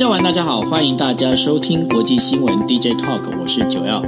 大家晚，大家好，欢迎大家收听国际新闻 DJ Talk，我是九曜。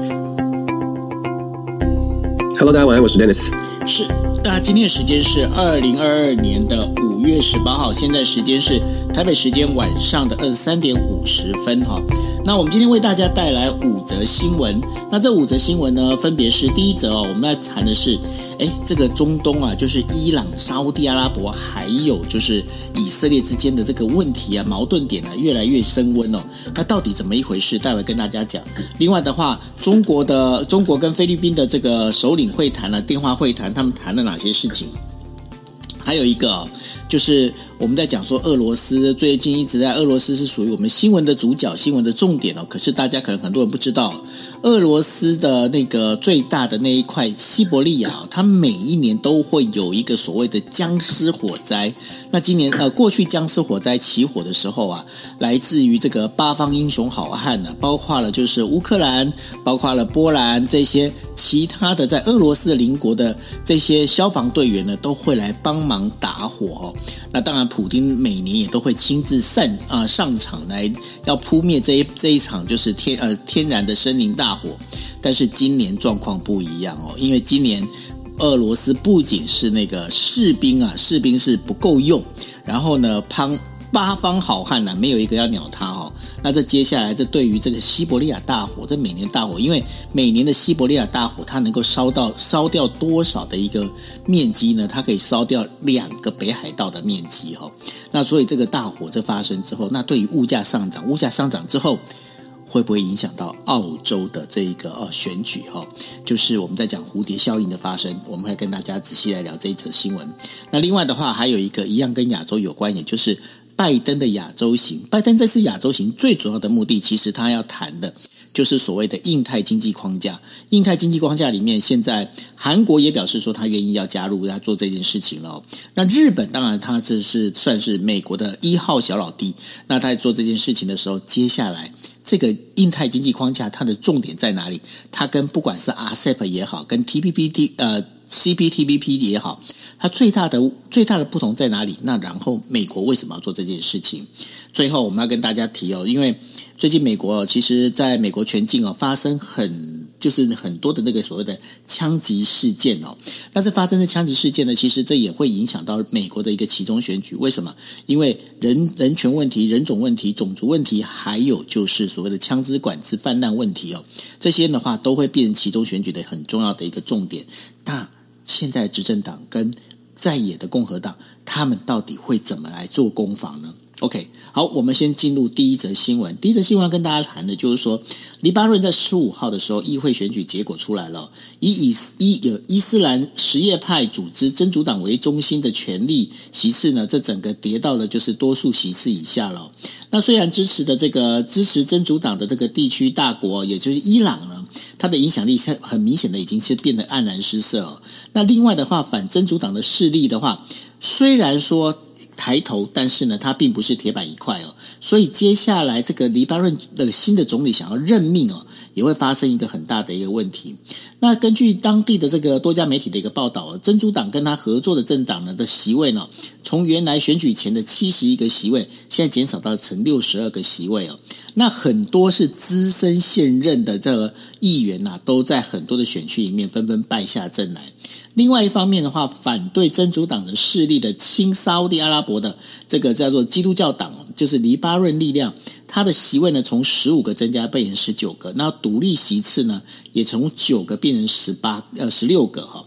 Hello，大家晚安，我是 Dennis。是，那今天的时间是二零二二年的五月十八号，现在时间是台北时间晚上的二十三点五十分哈。那我们今天为大家带来五则新闻，那这五则新闻呢，分别是第一则哦，我们要谈的是。哎，这个中东啊，就是伊朗、沙乌地阿拉伯，还有就是以色列之间的这个问题啊，矛盾点呢、越来越升温哦。那到底怎么一回事？待会跟大家讲。另外的话，中国的中国跟菲律宾的这个首领会谈了电话会谈，他们谈了哪些事情？还有一个就是我们在讲说，俄罗斯最近一直在，俄罗斯是属于我们新闻的主角、新闻的重点哦。可是大家可能很多人不知道。俄罗斯的那个最大的那一块西伯利亚，它每一年都会有一个所谓的僵尸火灾。那今年呃，过去僵尸火灾起火的时候啊，来自于这个八方英雄好汉呢、包括了就是乌克兰，包括了波兰这些其他的在俄罗斯的邻国的这些消防队员呢，都会来帮忙打火哦。那当然，普丁每年也都会亲自上啊上场来要扑灭这一这一场就是天呃天然的森林大火。但是今年状况不一样哦，因为今年俄罗斯不仅是那个士兵啊，士兵是不够用，然后呢，八方好汉呢、没有一个要鸟他哦。那这接下来，这对于这个西伯利亚大火，这每年大火，因为每年的西伯利亚大火，它能够烧到烧掉多少的一个面积呢？它可以烧掉两个北海道的面积哈。那所以这个大火这发生之后，那对于物价上涨，物价上涨之后，会不会影响到澳洲的这一个呃选举哈？就是我们在讲蝴蝶效应的发生，我们会跟大家仔细来聊这一则新闻。那另外的话，还有一个一样跟亚洲有关，也就是。拜登的亚洲行，拜登这次亚洲行最主要的目的，其实他要谈的就是所谓的印太经济框架。印太经济框架里面，现在韩国也表示说他愿意要加入，要做这件事情了。那日本当然，他这是算是美国的一号小老弟。那他在做这件事情的时候，接下来这个印太经济框架它的重点在哪里？它跟不管是 RCEP 也好，跟 TPP 呃 CPTPP 也好。它最大的最大的不同在哪里？那然后美国为什么要做这件事情？最后我们要跟大家提哦，因为最近美国其实在美国全境哦发生很就是很多的那个所谓的枪击事件哦。但是发生的枪击事件呢，其实这也会影响到美国的一个其中选举。为什么？因为人人权问题、人种问题、种族问题，还有就是所谓的枪支管制泛滥问题哦，这些的话都会变成其中选举的很重要的一个重点。那现在执政党跟在野的共和党，他们到底会怎么来做攻防呢？OK，好，我们先进入第一则新闻。第一则新闻要跟大家谈的就是说，黎巴嫩在十五号的时候，议会选举结果出来了，以以伊有伊斯兰什叶派组织真主党为中心的权力席次呢，这整个跌到了就是多数席次以下了。那虽然支持的这个支持真主党的这个地区大国，也就是伊朗呢。它的影响力是很明显的，已经是变得黯然失色哦。那另外的话，反真主党的势力的话，虽然说抬头，但是呢，它并不是铁板一块哦。所以接下来这个黎巴嫩的新的总理想要任命哦，也会发生一个很大的一个问题。那根据当地的这个多家媒体的一个报道，真主党跟他合作的政党呢的席位呢，从原来选举前的七十一个席位，现在减少到成六十二个席位哦。那很多是资深现任的这个议员呐、啊，都在很多的选区里面纷纷败下阵来。另外一方面的话，反对真主党的势力的亲沙乌地阿拉伯的这个叫做基督教党，就是黎巴嫩力量，它的席位呢从十五个增加变成十九个，那独立席次呢也从九个变成十八呃十六个哈。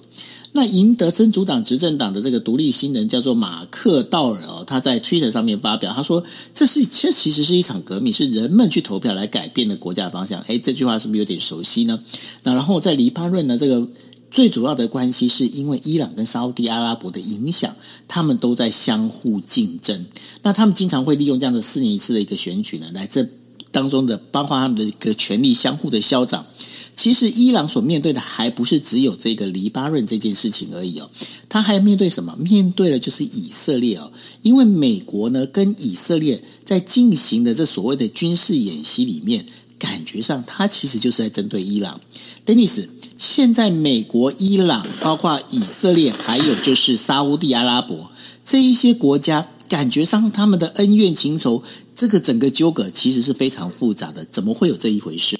那赢得真主党执政党的这个独立新人叫做马克道尔哦，他在推特上面发表，他说：“这是这其实是一场革命，是人们去投票来改变的国家方向。”诶，这句话是不是有点熟悉呢？那然后在黎巴嫩呢，这个最主要的关系是因为伊朗跟沙乌地阿拉伯的影响，他们都在相互竞争。那他们经常会利用这样的四年一次的一个选举呢，来这当中的包括他们的一个权力相互的消长。其实伊朗所面对的还不是只有这个黎巴嫩这件事情而已哦，他还面对什么？面对的就是以色列哦，因为美国呢跟以色列在进行的这所谓的军事演习里面，感觉上他其实就是在针对伊朗。Dennis，现在美国、伊朗，包括以色列，还有就是沙乌地阿拉伯这一些国家，感觉上他们的恩怨情仇这个整个纠葛其实是非常复杂的，怎么会有这一回事？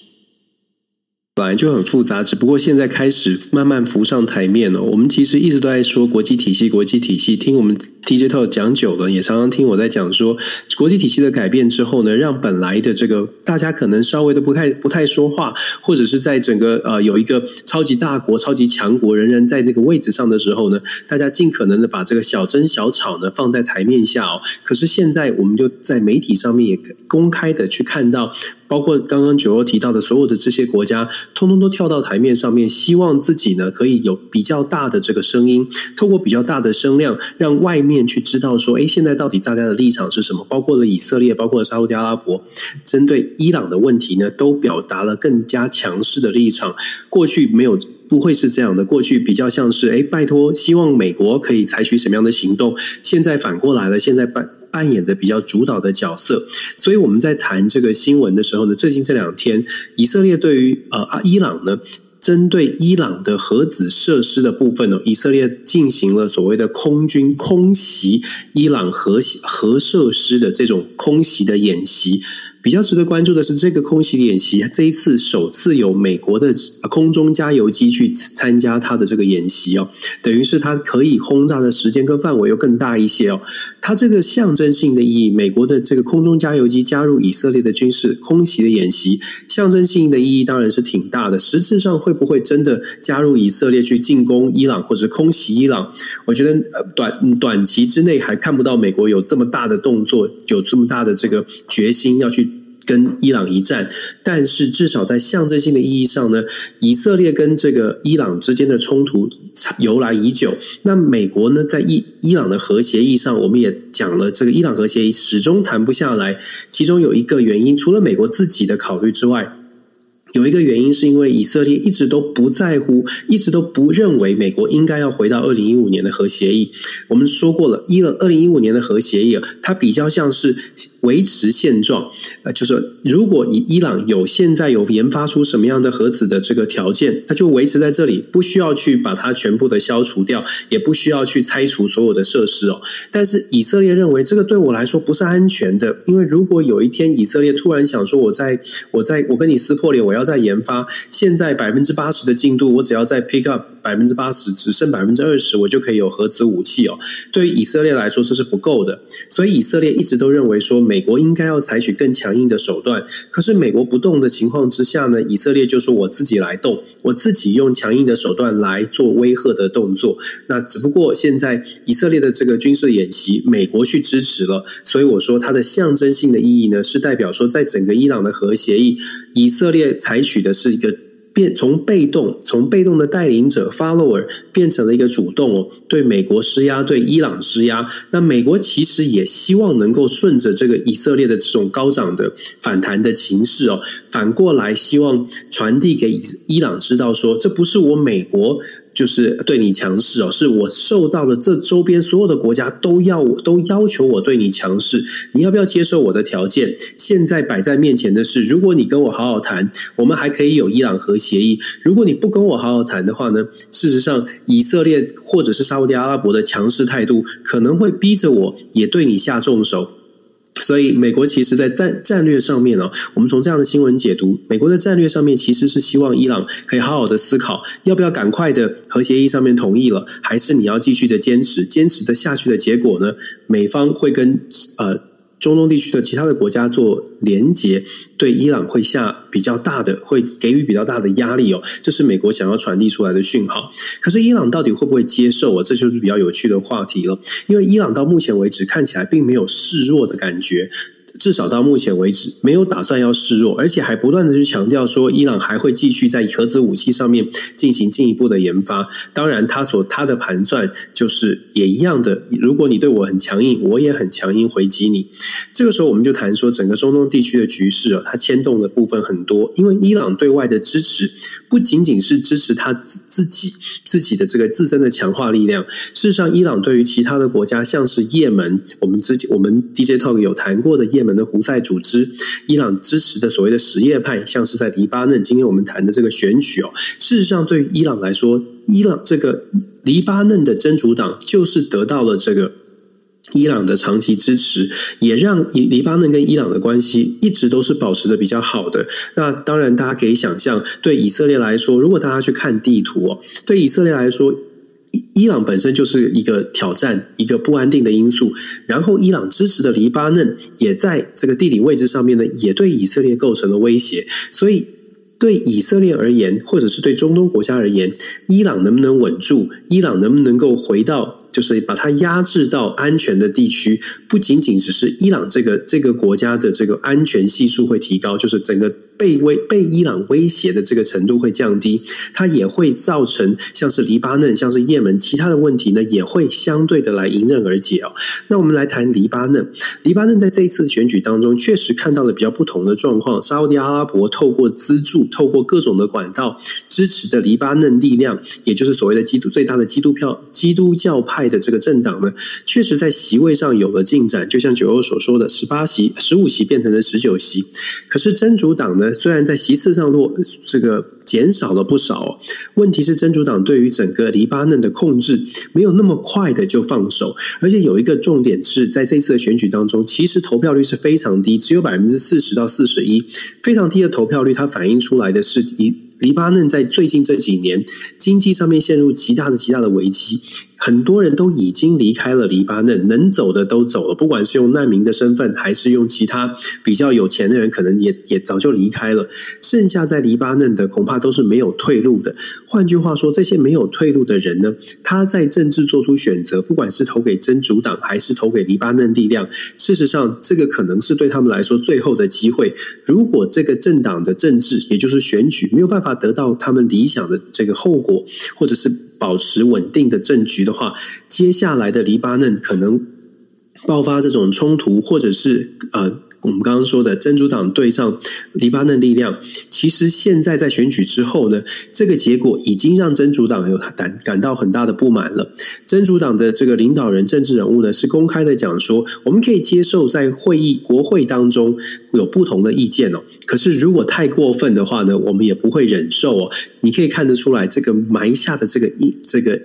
本来就很复杂，只不过现在开始慢慢浮上台面了。我们其实一直都在说国际体系，国际体系。听我们 tjto 讲久了，也常常听我在讲说，国际体系的改变之后呢，让本来的这个大家可能稍微都不太不太说话，或者是在整个呃有一个超级大国、超级强国，仍然在那个位置上的时候呢，大家尽可能的把这个小争小吵呢放在台面下哦。可是现在我们就在媒体上面也公开的去看到。包括刚刚九欧提到的所有的这些国家，通通都跳到台面上面，希望自己呢可以有比较大的这个声音，透过比较大的声量，让外面去知道说，哎，现在到底大家的立场是什么？包括了以色列，包括了沙乌地阿拉伯，针对伊朗的问题呢，都表达了更加强势的立场。过去没有，不会是这样的。过去比较像是，哎，拜托，希望美国可以采取什么样的行动？现在反过来了，现在拜。扮演的比较主导的角色，所以我们在谈这个新闻的时候呢，最近这两天，以色列对于呃伊朗呢，针对伊朗的核子设施的部分呢，以色列进行了所谓的空军空袭伊朗核核设施的这种空袭的演习。比较值得关注的是，这个空袭演习这一次首次有美国的空中加油机去参加它的这个演习哦，等于是它可以轰炸的时间跟范围又更大一些哦。它这个象征性的意义，美国的这个空中加油机加入以色列的军事空袭的演习，象征性的意义当然是挺大的。实质上会不会真的加入以色列去进攻伊朗或者空袭伊朗？我觉得短短期之内还看不到美国有这么大的动作，有这么大的这个决心要去。跟伊朗一战，但是至少在象征性的意义上呢，以色列跟这个伊朗之间的冲突由来已久。那美国呢，在伊伊朗的核协议上，我们也讲了，这个伊朗核协议始终谈不下来。其中有一个原因，除了美国自己的考虑之外。有一个原因是因为以色列一直都不在乎，一直都不认为美国应该要回到二零一五年的核协议。我们说过了，一二零一五年的核协议，它比较像是维持现状，呃，就是如果以伊朗有现在有研发出什么样的核子的这个条件，它就维持在这里，不需要去把它全部的消除掉，也不需要去拆除所有的设施哦。但是以色列认为这个对我来说不是安全的，因为如果有一天以色列突然想说，我在我在我跟你撕破脸，我要在研发，现在百分之八十的进度，我只要再 pick up 百分之八十，只剩百分之二十，我就可以有核子武器哦。对于以色列来说，这是不够的，所以以色列一直都认为说，美国应该要采取更强硬的手段。可是美国不动的情况之下呢，以色列就说我自己来动，我自己用强硬的手段来做威吓的动作。那只不过现在以色列的这个军事演习，美国去支持了，所以我说它的象征性的意义呢，是代表说，在整个伊朗的核协议，以色列采取的是一个变，从被动，从被动的带领者 follower 变成了一个主动哦，对美国施压，对伊朗施压。那美国其实也希望能够顺着这个以色列的这种高涨的反弹的情势哦，反过来希望传递给伊朗知道说，这不是我美国。就是对你强势哦，是我受到了这周边所有的国家都要我都要求我对你强势，你要不要接受我的条件？现在摆在面前的是，如果你跟我好好谈，我们还可以有伊朗核协议；如果你不跟我好好谈的话呢，事实上以色列或者是沙乌地阿拉伯的强势态度可能会逼着我也对你下重手。所以，美国其实，在战战略上面呢，我们从这样的新闻解读，美国的战略上面其实是希望伊朗可以好好的思考，要不要赶快的和协议上面同意了，还是你要继续的坚持，坚持的下去的结果呢？美方会跟呃。中东地区的其他的国家做连结，对伊朗会下比较大的，会给予比较大的压力哦，这是美国想要传递出来的讯号。可是伊朗到底会不会接受啊？这就是比较有趣的话题了。因为伊朗到目前为止看起来并没有示弱的感觉。至少到目前为止，没有打算要示弱，而且还不断的去强调说，伊朗还会继续在核子武器上面进行进一步的研发。当然，他所他的盘算就是也一样的，如果你对我很强硬，我也很强硬回击你。这个时候，我们就谈说，整个中东地区的局势啊，它牵动的部分很多，因为伊朗对外的支持不仅仅是支持他自自己自己的这个自身的强化力量，事实上，伊朗对于其他的国家，像是也门，我们之前我们 DJ Talk 有谈过的也门的胡塞组织，伊朗支持的所谓的什叶派，像是在黎巴嫩，今天我们谈的这个选举哦，事实上对于伊朗来说，伊朗这个黎巴嫩的真主党就是得到了这个伊朗的长期支持，也让黎黎巴嫩跟伊朗的关系一直都是保持的比较好的。那当然，大家可以想象，对以色列来说，如果大家去看地图哦，对以色列来说，伊朗本身就是一个挑战，一个不安定的因素。然后，伊朗支持的黎巴嫩也在这个地理位置上面呢，也对以色列构成了威胁。所以，对以色列而言，或者是对中东国家而言，伊朗能不能稳住？伊朗能不能够回到？就是把它压制到安全的地区，不仅仅只是伊朗这个这个国家的这个安全系数会提高，就是整个被威被伊朗威胁的这个程度会降低，它也会造成像是黎巴嫩、像是也门其他的问题呢，也会相对的来迎刃而解哦。那我们来谈黎巴嫩，黎巴嫩在这一次选举当中，确实看到了比较不同的状况。沙乌地阿拉伯透过资助，透过各种的管道支持的黎巴嫩力量，也就是所谓的基督最大的基督票基督教派。的这个政党呢，确实在席位上有了进展，就像九欧所说的，十八席、十五席变成了十九席。可是真主党呢，虽然在席次上落这个减少了不少，问题是真主党对于整个黎巴嫩的控制没有那么快的就放手，而且有一个重点是在这次的选举当中，其实投票率是非常低，只有百分之四十到四十一，非常低的投票率，它反映出来的是黎黎巴嫩在最近这几年经济上面陷入极大的极大的危机。很多人都已经离开了黎巴嫩，能走的都走了，不管是用难民的身份，还是用其他比较有钱的人，可能也也早就离开了。剩下在黎巴嫩的，恐怕都是没有退路的。换句话说，这些没有退路的人呢，他在政治做出选择，不管是投给真主党，还是投给黎巴嫩力量，事实上，这个可能是对他们来说最后的机会。如果这个政党的政治，也就是选举，没有办法得到他们理想的这个后果，或者是。保持稳定的政局的话，接下来的黎巴嫩可能爆发这种冲突，或者是呃。我们刚刚说的真主党对上黎巴嫩力量，其实现在在选举之后呢，这个结果已经让真主党有感感到很大的不满了。真主党的这个领导人、政治人物呢，是公开的讲说，我们可以接受在会议国会当中有不同的意见哦，可是如果太过分的话呢，我们也不会忍受哦。你可以看得出来，这个埋下的这个一这个。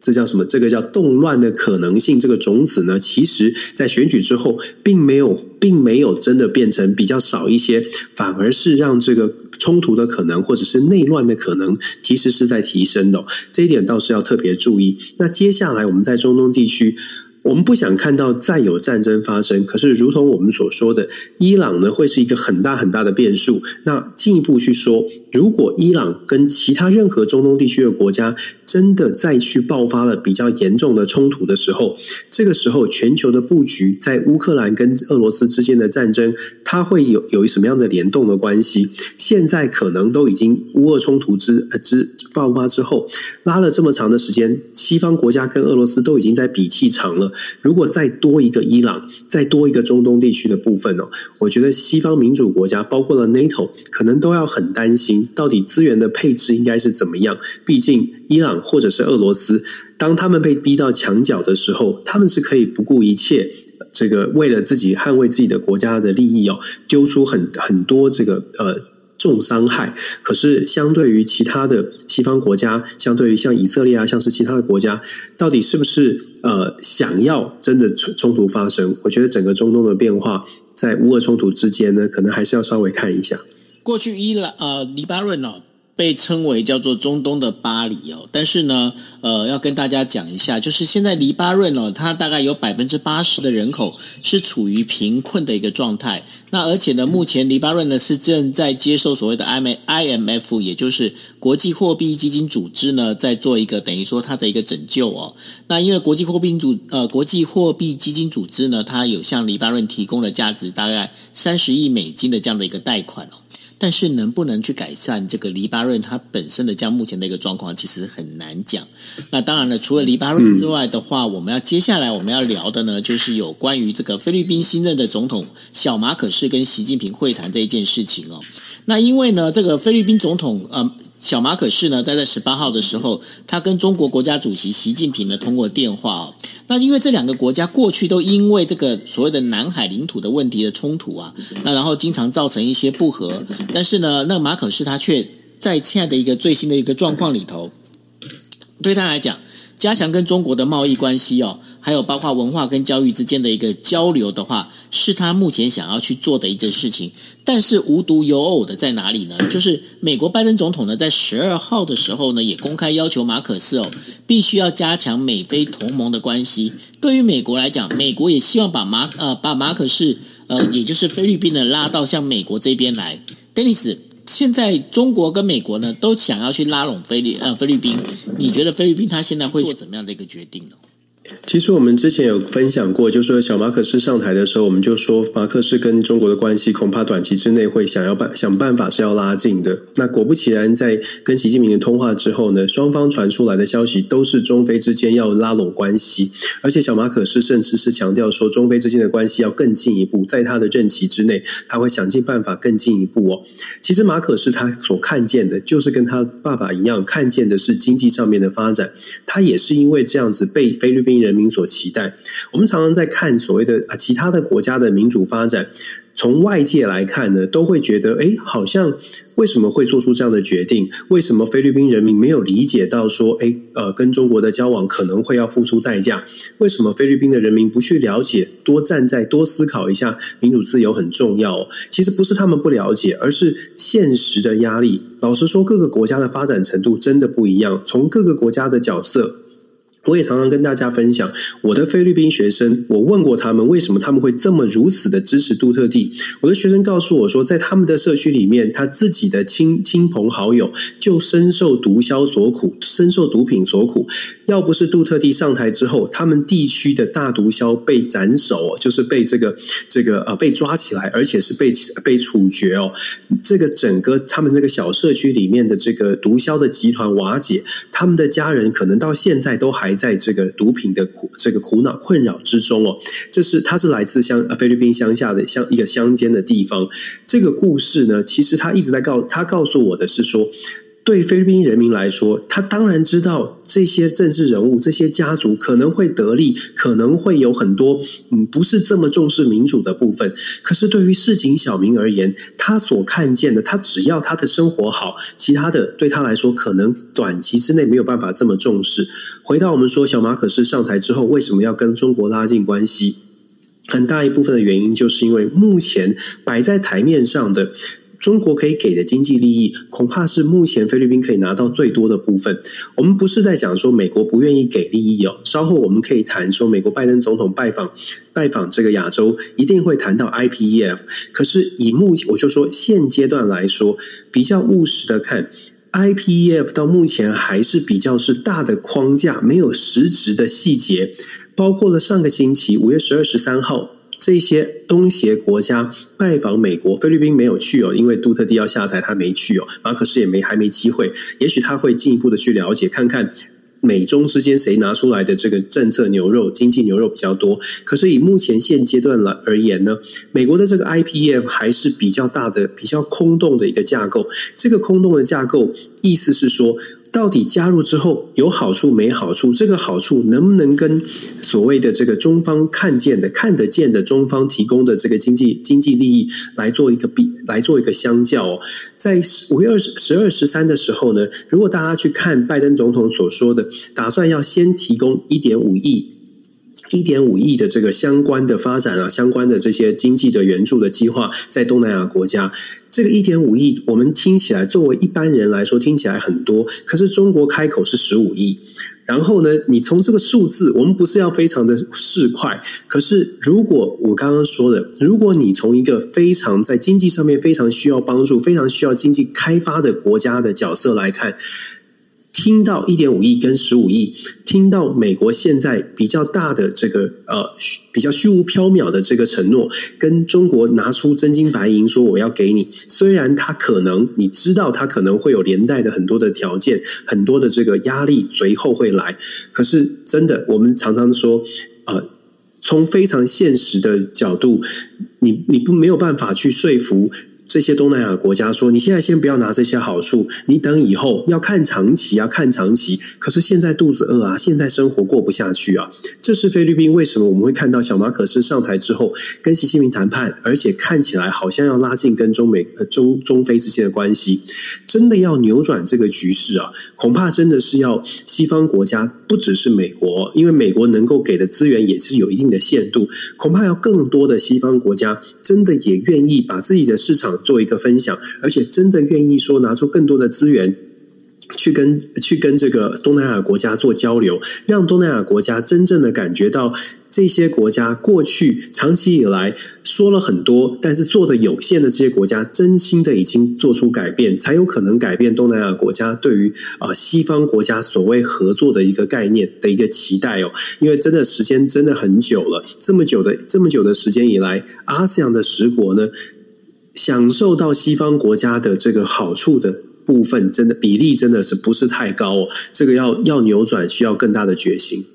这叫什么？这个叫动乱的可能性。这个种子呢，其实在选举之后，并没有，并没有真的变成比较少一些，反而是让这个冲突的可能，或者是内乱的可能，其实是在提升的。这一点倒是要特别注意。那接下来我们在中东地区。我们不想看到再有战争发生，可是如同我们所说的，伊朗呢会是一个很大很大的变数。那进一步去说，如果伊朗跟其他任何中东地区的国家真的再去爆发了比较严重的冲突的时候，这个时候全球的布局在乌克兰跟俄罗斯之间的战争，它会有有什么样的联动的关系？现在可能都已经乌俄冲突之之爆发之后，拉了这么长的时间，西方国家跟俄罗斯都已经在比气长了。如果再多一个伊朗，再多一个中东地区的部分哦，我觉得西方民主国家，包括了 NATO，可能都要很担心，到底资源的配置应该是怎么样？毕竟伊朗或者是俄罗斯，当他们被逼到墙角的时候，他们是可以不顾一切，这个为了自己捍卫自己的国家的利益哦，丢出很很多这个呃。重伤害，可是相对于其他的西方国家，相对于像以色列啊，像是其他的国家，到底是不是呃想要真的冲冲突发生？我觉得整个中东的变化，在乌俄冲突之间呢，可能还是要稍微看一下。过去伊朗呃黎巴嫩哦。被称为叫做中东的巴黎哦，但是呢，呃，要跟大家讲一下，就是现在黎巴嫩哦，它大概有百分之八十的人口是处于贫困的一个状态。那而且呢，目前黎巴嫩呢是正在接受所谓的 IMF，也就是国际货币基金组织呢，在做一个等于说它的一个拯救哦。那因为国际货币组呃国际货币基金组织呢，它有向黎巴嫩提供了价值大概三十亿美金的这样的一个贷款哦。但是能不能去改善这个黎巴嫩它本身的这样目前的一个状况，其实很难讲。那当然了，除了黎巴嫩之外的话，我们要接下来我们要聊的呢，就是有关于这个菲律宾新任的总统小马可是跟习近平会谈这一件事情哦。那因为呢，这个菲律宾总统呃小马可是呢，在在十八号的时候，他跟中国国家主席习近平呢通过电话哦。那因为这两个国家过去都因为这个所谓的南海领土的问题的冲突啊，那然后经常造成一些不和。但是呢，那马可是他却在亲爱的一个最新的一个状况里头，对他来讲，加强跟中国的贸易关系哦，还有包括文化跟教育之间的一个交流的话，是他目前想要去做的一件事情。但是无独有偶的在哪里呢？就是美国拜登总统呢，在十二号的时候呢，也公开要求马可仕哦，必须要加强美菲同盟的关系。对于美国来讲，美国也希望把马呃把马可仕呃，也就是菲律宾呢拉到像美国这边来。Dennis，现在中国跟美国呢都想要去拉拢菲律呃菲律宾，你觉得菲律宾他现在会做怎么样的一个决定呢？其实我们之前有分享过，就是小马可仕上台的时候，我们就说马可仕跟中国的关系恐怕短期之内会想要办想办法是要拉近的。那果不其然，在跟习近平的通话之后呢，双方传出来的消息都是中非之间要拉拢关系，而且小马可仕甚至是强调说中非之间的关系要更进一步，在他的任期之内，他会想尽办法更进一步哦。其实马可仕他所看见的，就是跟他爸爸一样，看见的是经济上面的发展。他也是因为这样子被菲律宾。人民所期待，我们常常在看所谓的啊其他的国家的民主发展，从外界来看呢，都会觉得，哎，好像为什么会做出这样的决定？为什么菲律宾人民没有理解到说，哎，呃，跟中国的交往可能会要付出代价？为什么菲律宾的人民不去了解，多站在，多思考一下，民主自由很重要？其实不是他们不了解，而是现实的压力。老实说，各个国家的发展程度真的不一样，从各个国家的角色。我也常常跟大家分享我的菲律宾学生，我问过他们为什么他们会这么如此的支持杜特地。我的学生告诉我说，在他们的社区里面，他自己的亲亲朋好友就深受毒枭所苦，深受毒品所苦。要不是杜特地上台之后，他们地区的大毒枭被斩首，就是被这个这个呃被抓起来，而且是被被处决哦。这个整个他们这个小社区里面的这个毒枭的集团瓦解，他们的家人可能到现在都还。还在这个毒品的苦这个苦恼困扰之中哦，这是他是来自乡菲律宾乡下的乡一个乡间的地方。这个故事呢，其实他一直在告他告诉我的是说。对菲律宾人民来说，他当然知道这些政治人物、这些家族可能会得利，可能会有很多嗯不是这么重视民主的部分。可是对于市井小民而言，他所看见的，他只要他的生活好，其他的对他来说可能短期之内没有办法这么重视。回到我们说，小马可是上台之后，为什么要跟中国拉近关系？很大一部分的原因就是因为目前摆在台面上的。中国可以给的经济利益，恐怕是目前菲律宾可以拿到最多的部分。我们不是在讲说美国不愿意给利益哦，稍后我们可以谈说美国拜登总统拜访拜访这个亚洲，一定会谈到 IPEF。可是以目前我就说现阶段来说，比较务实的看，IPEF 到目前还是比较是大的框架，没有实质的细节，包括了上个星期五月十二、十三号。这些东协国家拜访美国，菲律宾没有去哦，因为杜特地要下台，他没去哦。马可是也没还没机会，也许他会进一步的去了解，看看美中之间谁拿出来的这个政策牛肉、经济牛肉比较多。可是以目前现阶段来而言呢，美国的这个 IPF 还是比较大的、比较空洞的一个架构。这个空洞的架构，意思是说。到底加入之后有好处没好处？这个好处能不能跟所谓的这个中方看见的、看得见的中方提供的这个经济经济利益来做一个比，来做一个相较哦？在五月二十、十二、十三的时候呢，如果大家去看拜登总统所说的，打算要先提供一点五亿。一点五亿的这个相关的发展啊，相关的这些经济的援助的计划，在东南亚国家，这个一点五亿，我们听起来作为一般人来说听起来很多，可是中国开口是十五亿，然后呢，你从这个数字，我们不是要非常的市侩，可是如果我刚刚说的，如果你从一个非常在经济上面非常需要帮助、非常需要经济开发的国家的角色来看。听到一点五亿跟十五亿，听到美国现在比较大的这个呃比较虚无缥缈的这个承诺，跟中国拿出真金白银说我要给你，虽然他可能你知道他可能会有连带的很多的条件，很多的这个压力随后会来，可是真的我们常常说呃，从非常现实的角度，你你不没有办法去说服。这些东南亚国家说：“你现在先不要拿这些好处，你等以后要看长期，啊看长期。可是现在肚子饿啊，现在生活过不下去啊。”这是菲律宾为什么我们会看到小马可斯上台之后跟习近平谈判，而且看起来好像要拉近跟中美、呃、中中非之间的关系。真的要扭转这个局势啊，恐怕真的是要西方国家，不只是美国，因为美国能够给的资源也是有一定的限度，恐怕要更多的西方国家真的也愿意把自己的市场。做一个分享，而且真的愿意说拿出更多的资源去跟去跟这个东南亚国家做交流，让东南亚国家真正的感觉到这些国家过去长期以来说了很多，但是做的有限的这些国家，真心的已经做出改变，才有可能改变东南亚国家对于啊西方国家所谓合作的一个概念的一个期待哦。因为真的时间真的很久了，这么久的这么久的时间以来，ASEAN 的十国呢。享受到西方国家的这个好处的部分，真的比例真的是不是太高哦？这个要要扭转，需要更大的决心。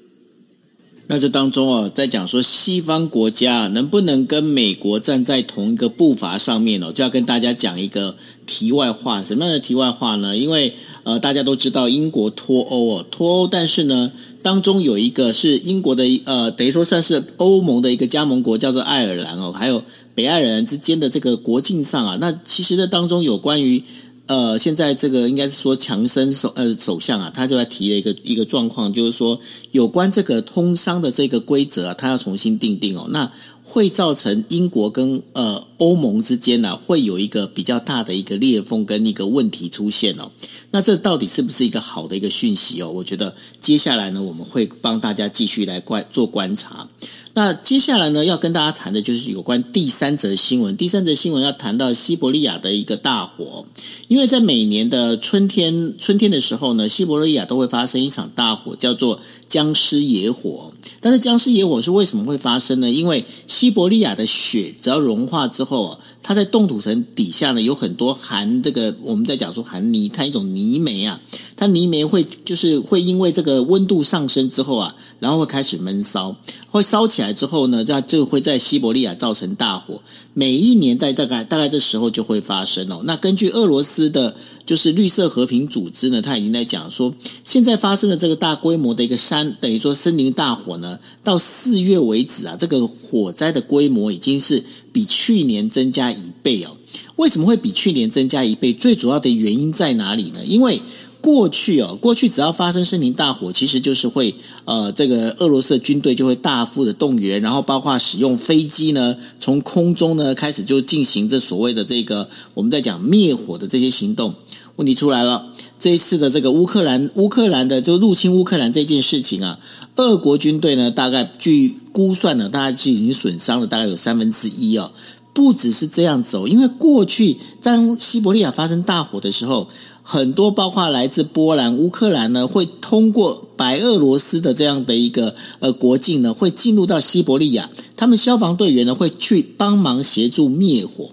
那这当中哦，在讲说西方国家能不能跟美国站在同一个步伐上面哦，就要跟大家讲一个题外话。什么样的题外话呢？因为呃，大家都知道英国脱欧哦，脱欧，但是呢，当中有一个是英国的呃，等于说算是欧盟的一个加盟国，叫做爱尔兰哦，还有。北爱尔兰之间的这个国境上啊，那其实这当中有关于呃，现在这个应该是说强生首呃首相啊，他就在提了一个一个状况，就是说有关这个通商的这个规则啊，他要重新定定哦，那会造成英国跟呃欧盟之间呢、啊，会有一个比较大的一个裂缝跟一个问题出现哦。那这到底是不是一个好的一个讯息哦？我觉得接下来呢，我们会帮大家继续来观做观察。那接下来呢，要跟大家谈的就是有关第三则新闻。第三则新闻要谈到西伯利亚的一个大火，因为在每年的春天，春天的时候呢，西伯利亚都会发生一场大火，叫做僵尸野火。但是僵尸野火是为什么会发生呢？因为西伯利亚的雪只要融化之后，它在冻土层底下呢，有很多含这个我们在讲说含泥它一种泥煤啊，它泥煤会就是会因为这个温度上升之后啊，然后会开始闷烧。会烧起来之后呢，这就会在西伯利亚造成大火。每一年在大概大概这时候就会发生哦。那根据俄罗斯的，就是绿色和平组织呢，他已经在讲说，现在发生的这个大规模的一个山，等于说森林大火呢，到四月为止啊，这个火灾的规模已经是比去年增加一倍哦。为什么会比去年增加一倍？最主要的原因在哪里呢？因为过去哦，过去只要发生森林大火，其实就是会呃，这个俄罗斯军队就会大幅的动员，然后包括使用飞机呢，从空中呢开始就进行这所谓的这个我们在讲灭火的这些行动。问题出来了，这一次的这个乌克兰乌克兰的就入侵乌克兰这件事情啊，俄国军队呢大概据估算呢，大概就已经损伤了大概有三分之一哦。不只是这样子哦，因为过去在西伯利亚发生大火的时候。很多包括来自波兰、乌克兰呢，会通过白俄罗斯的这样的一个呃国境呢，会进入到西伯利亚。他们消防队员呢会去帮忙协助灭火。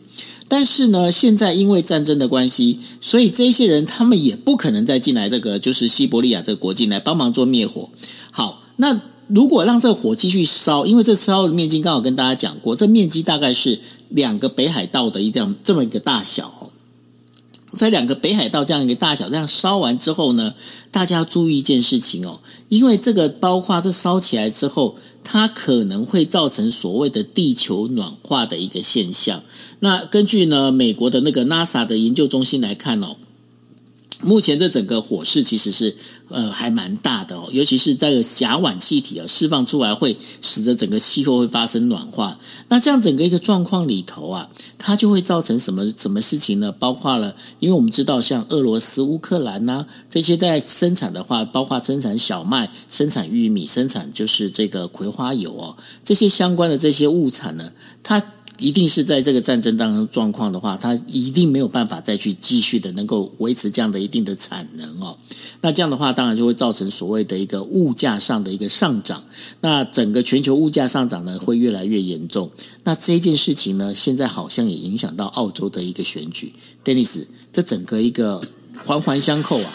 但是呢，现在因为战争的关系，所以这些人他们也不可能再进来这个就是西伯利亚这个国境来帮忙做灭火。那如果让这个火继续烧，因为这烧的面积刚好跟大家讲过，这面积大概是两个北海道的一这样这么一个大小。在两个北海道这样一个大小，这样烧完之后呢，大家要注意一件事情哦，因为这个包括这烧起来之后，它可能会造成所谓的地球暖化的一个现象。那根据呢美国的那个 NASA 的研究中心来看哦。目前这整个火势其实是呃还蛮大的哦，尤其是这个甲烷气体啊释放出来，会使得整个气候会发生暖化。那这样整个一个状况里头啊，它就会造成什么什么事情呢？包括了，因为我们知道像俄罗斯、乌克兰呐这些在生产的话，包括生产小麦、生产玉米、生产就是这个葵花油哦，这些相关的这些物产呢，它。一定是在这个战争当中状况的话，它一定没有办法再去继续的能够维持这样的一定的产能哦。那这样的话，当然就会造成所谓的一个物价上的一个上涨。那整个全球物价上涨呢，会越来越严重。那这件事情呢，现在好像也影响到澳洲的一个选举。Denis，这整个一个环环相扣啊。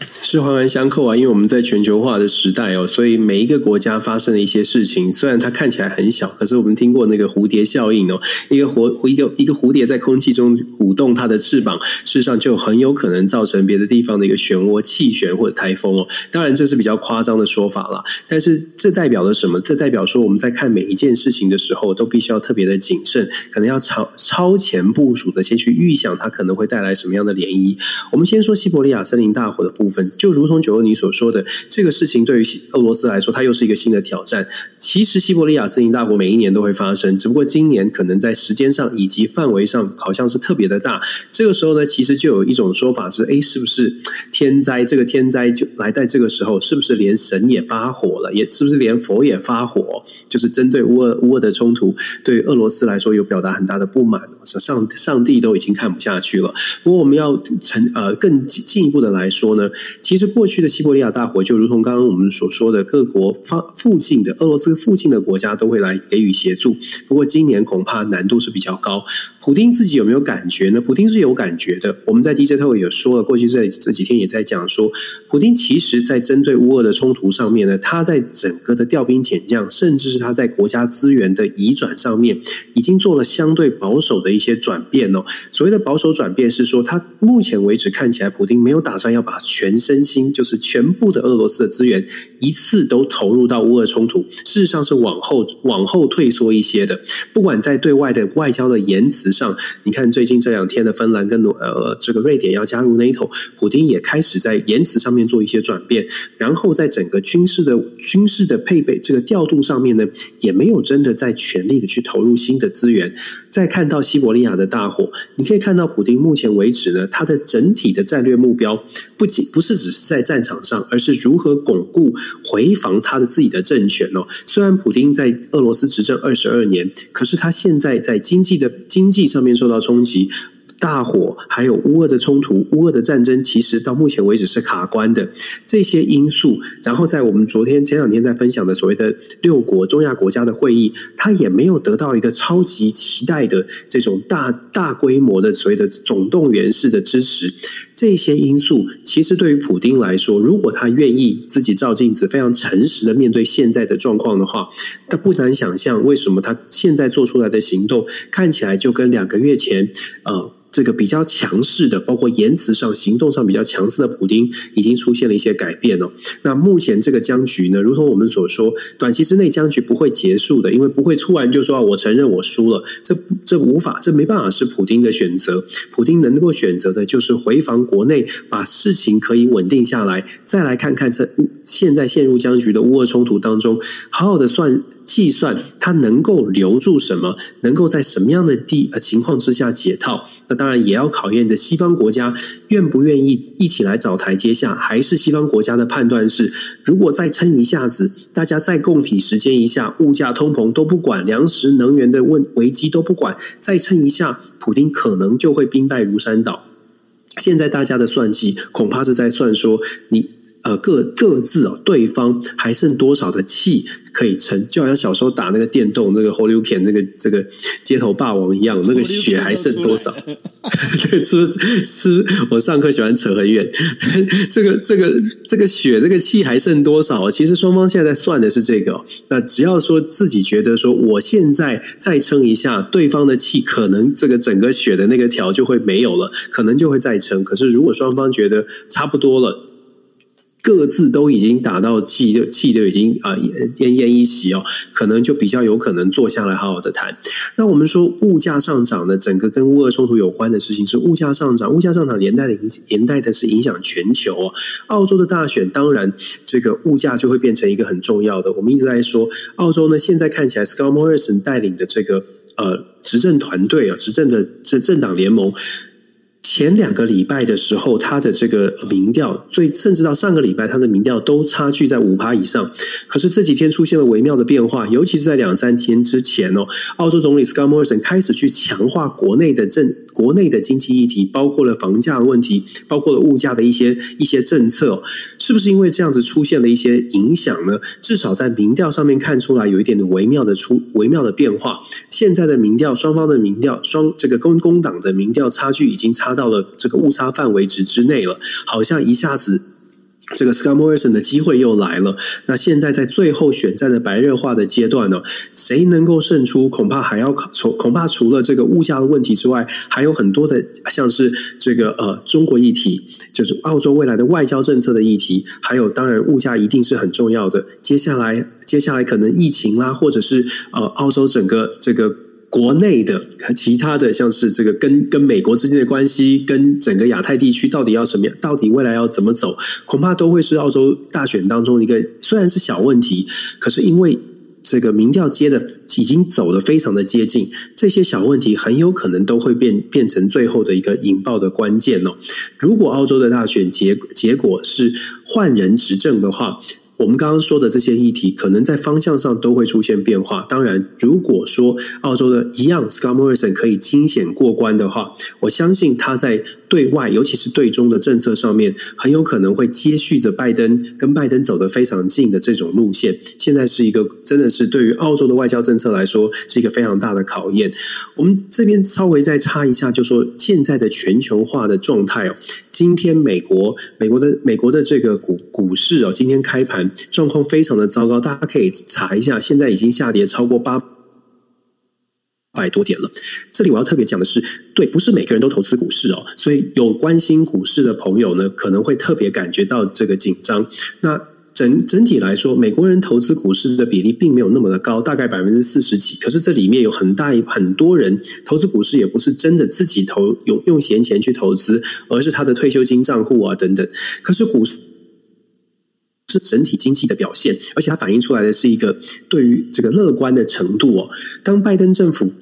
是环环相扣啊，因为我们在全球化的时代哦，所以每一个国家发生的一些事情，虽然它看起来很小，可是我们听过那个蝴蝶效应哦，一个蝴一个一个蝴蝶在空气中舞动它的翅膀，事实上就很有可能造成别的地方的一个漩涡、气旋或者台风哦。当然这是比较夸张的说法了，但是这代表了什么？这代表说我们在看每一件事情的时候，都必须要特别的谨慎，可能要超超前部署的先去预想它可能会带来什么样的涟漪。我们先说西伯利亚森林大火的部分。就如同九欧你所说的，这个事情对于俄罗斯来说，它又是一个新的挑战。其实西伯利亚森林大火每一年都会发生，只不过今年可能在时间上以及范围上好像是特别的大。这个时候呢，其实就有一种说法是：哎，是不是天灾？这个天灾就来在这个时候，是不是连神也发火了？也是不是连佛也发火？就是针对乌俄乌俄的冲突，对于俄罗斯来说有表达很大的不满。上上帝都已经看不下去了。不过我们要成呃更进一步的来说呢，其实过去的西伯利亚大火，就如同刚刚我们所说的，各国方附近的俄罗斯附近的国家都会来给予协助。不过今年恐怕难度是比较高。普丁自己有没有感觉呢？普丁是有感觉的。我们在 DJ Talk 也说了，过去这这几天也在讲说，普丁其实在针对乌俄的冲突上面呢，他在整个的调兵遣将，甚至是他在国家资源的移转上面，已经做了相对保守的一些转变哦。所谓的保守转变是说，他目前为止看起来，普丁没有打算要把全身心，就是全部的俄罗斯的资源一次都投入到乌俄冲突，事实上是往后往后退缩一些的。不管在对外的外交的言辞上，你看最近这两天的芬兰跟呃这个瑞典要加入 NATO，普丁也开始在言辞上面做一些转变，然后在整个军事的军事的配备这个调度上面呢，也没有真的在全力的去投入新的资源。再看到西伯利亚的大火，你可以看到普丁目前为止呢，他的整体的战略目标不仅不是只是在战场上，而是如何巩固回防他的自己的政权哦。虽然普丁在俄罗斯执政二十二年，可是他现在在经济的经济上面受到冲击。大火，还有乌俄的冲突，乌俄的战争，其实到目前为止是卡关的。这些因素，然后在我们昨天前两天在分享的所谓的六国中亚国家的会议，它也没有得到一个超级期待的这种大大规模的所谓的总动员式的支持。这些因素，其实对于普丁来说，如果他愿意自己照镜子，非常诚实的面对现在的状况的话，他不难想象为什么他现在做出来的行动看起来就跟两个月前，呃。这个比较强势的，包括言辞上、行动上比较强势的普丁，已经出现了一些改变了。那目前这个僵局呢，如同我们所说，短期之内僵局不会结束的，因为不会突然就说我承认我输了，这这无法，这没办法是普丁的选择。普丁能够选择的就是回防国内，把事情可以稳定下来，再来看看这现在陷入僵局的乌俄冲突当中，好好的算。计算他能够留住什么，能够在什么样的地呃情况之下解套，那当然也要考验着西方国家愿不愿意一起来找台阶下，还是西方国家的判断是，如果再撑一下子，大家再共体时间一下，物价通膨都不管，粮食能源的问危机都不管，再撑一下，普丁可能就会兵败如山倒。现在大家的算计恐怕是在算说你。呃，各各自哦，对方还剩多少的气可以撑？就好像小时候打那个电动那个 Holyuken 那个这个街头霸王一样，那个血还剩多少？对，是？是，我上课喜欢扯很远。这个这个这个血，这个气还剩多少？其实双方现在在算的是这个。那只要说自己觉得说，我现在再撑一下，对方的气可能这个整个血的那个条就会没有了，可能就会再撑。可是如果双方觉得差不多了。各自都已经打到气就气就已经啊奄奄一息哦，可能就比较有可能坐下来好好的谈。那我们说物价上涨的整个跟乌俄冲突有关的事情是物价上涨，物价上涨连带的影连带的是影响全球哦。澳洲的大选当然这个物价就会变成一个很重要的。我们一直在说澳洲呢，现在看起来 Scott Morrison 带领的这个呃执政团队啊，执政的政政党联盟。前两个礼拜的时候，他的这个民调，最甚至到上个礼拜，他的民调都差距在五趴以上。可是这几天出现了微妙的变化，尤其是在两三天之前哦，澳洲总理 Scott Morrison 开始去强化国内的政。国内的经济议题包括了房价问题，包括了物价的一些一些政策，是不是因为这样子出现了一些影响呢？至少在民调上面看出来有一点的微妙的出微妙的变化。现在的民调，双方的民调，双这个工工党的民调差距已经差到了这个误差范围值之内了，好像一下子。这个 Scott Morrison 的机会又来了。那现在在最后选战的白热化的阶段呢，谁能够胜出，恐怕还要从恐怕除了这个物价的问题之外，还有很多的像是这个呃中国议题，就是澳洲未来的外交政策的议题，还有当然物价一定是很重要的。接下来接下来可能疫情啦，或者是呃澳洲整个这个。国内的和其他的，像是这个跟跟美国之间的关系，跟整个亚太地区到底要什么样，到底未来要怎么走，恐怕都会是澳洲大选当中一个虽然是小问题，可是因为这个民调接的已经走得非常的接近，这些小问题很有可能都会变变成最后的一个引爆的关键哦。如果澳洲的大选结结果是换人执政的话。我们刚刚说的这些议题，可能在方向上都会出现变化。当然，如果说澳洲的一样，Scott Morrison 可以惊险过关的话，我相信他在对外，尤其是对中的政策上面，很有可能会接续着拜登跟拜登走得非常近的这种路线。现在是一个真的是对于澳洲的外交政策来说，是一个非常大的考验。我们这边稍微再插一下，就说现在的全球化的状态哦。今天美国美国的美国的这个股股市哦，今天开盘状况非常的糟糕，大家可以查一下，现在已经下跌超过八百多点了。这里我要特别讲的是，对，不是每个人都投资股市哦，所以有关心股市的朋友呢，可能会特别感觉到这个紧张。那。整整体来说，美国人投资股市的比例并没有那么的高，大概百分之四十几。可是这里面有很大一很多人投资股市，也不是真的自己投用用闲钱去投资，而是他的退休金账户啊等等。可是股市是整体经济的表现，而且它反映出来的是一个对于这个乐观的程度哦。当拜登政府。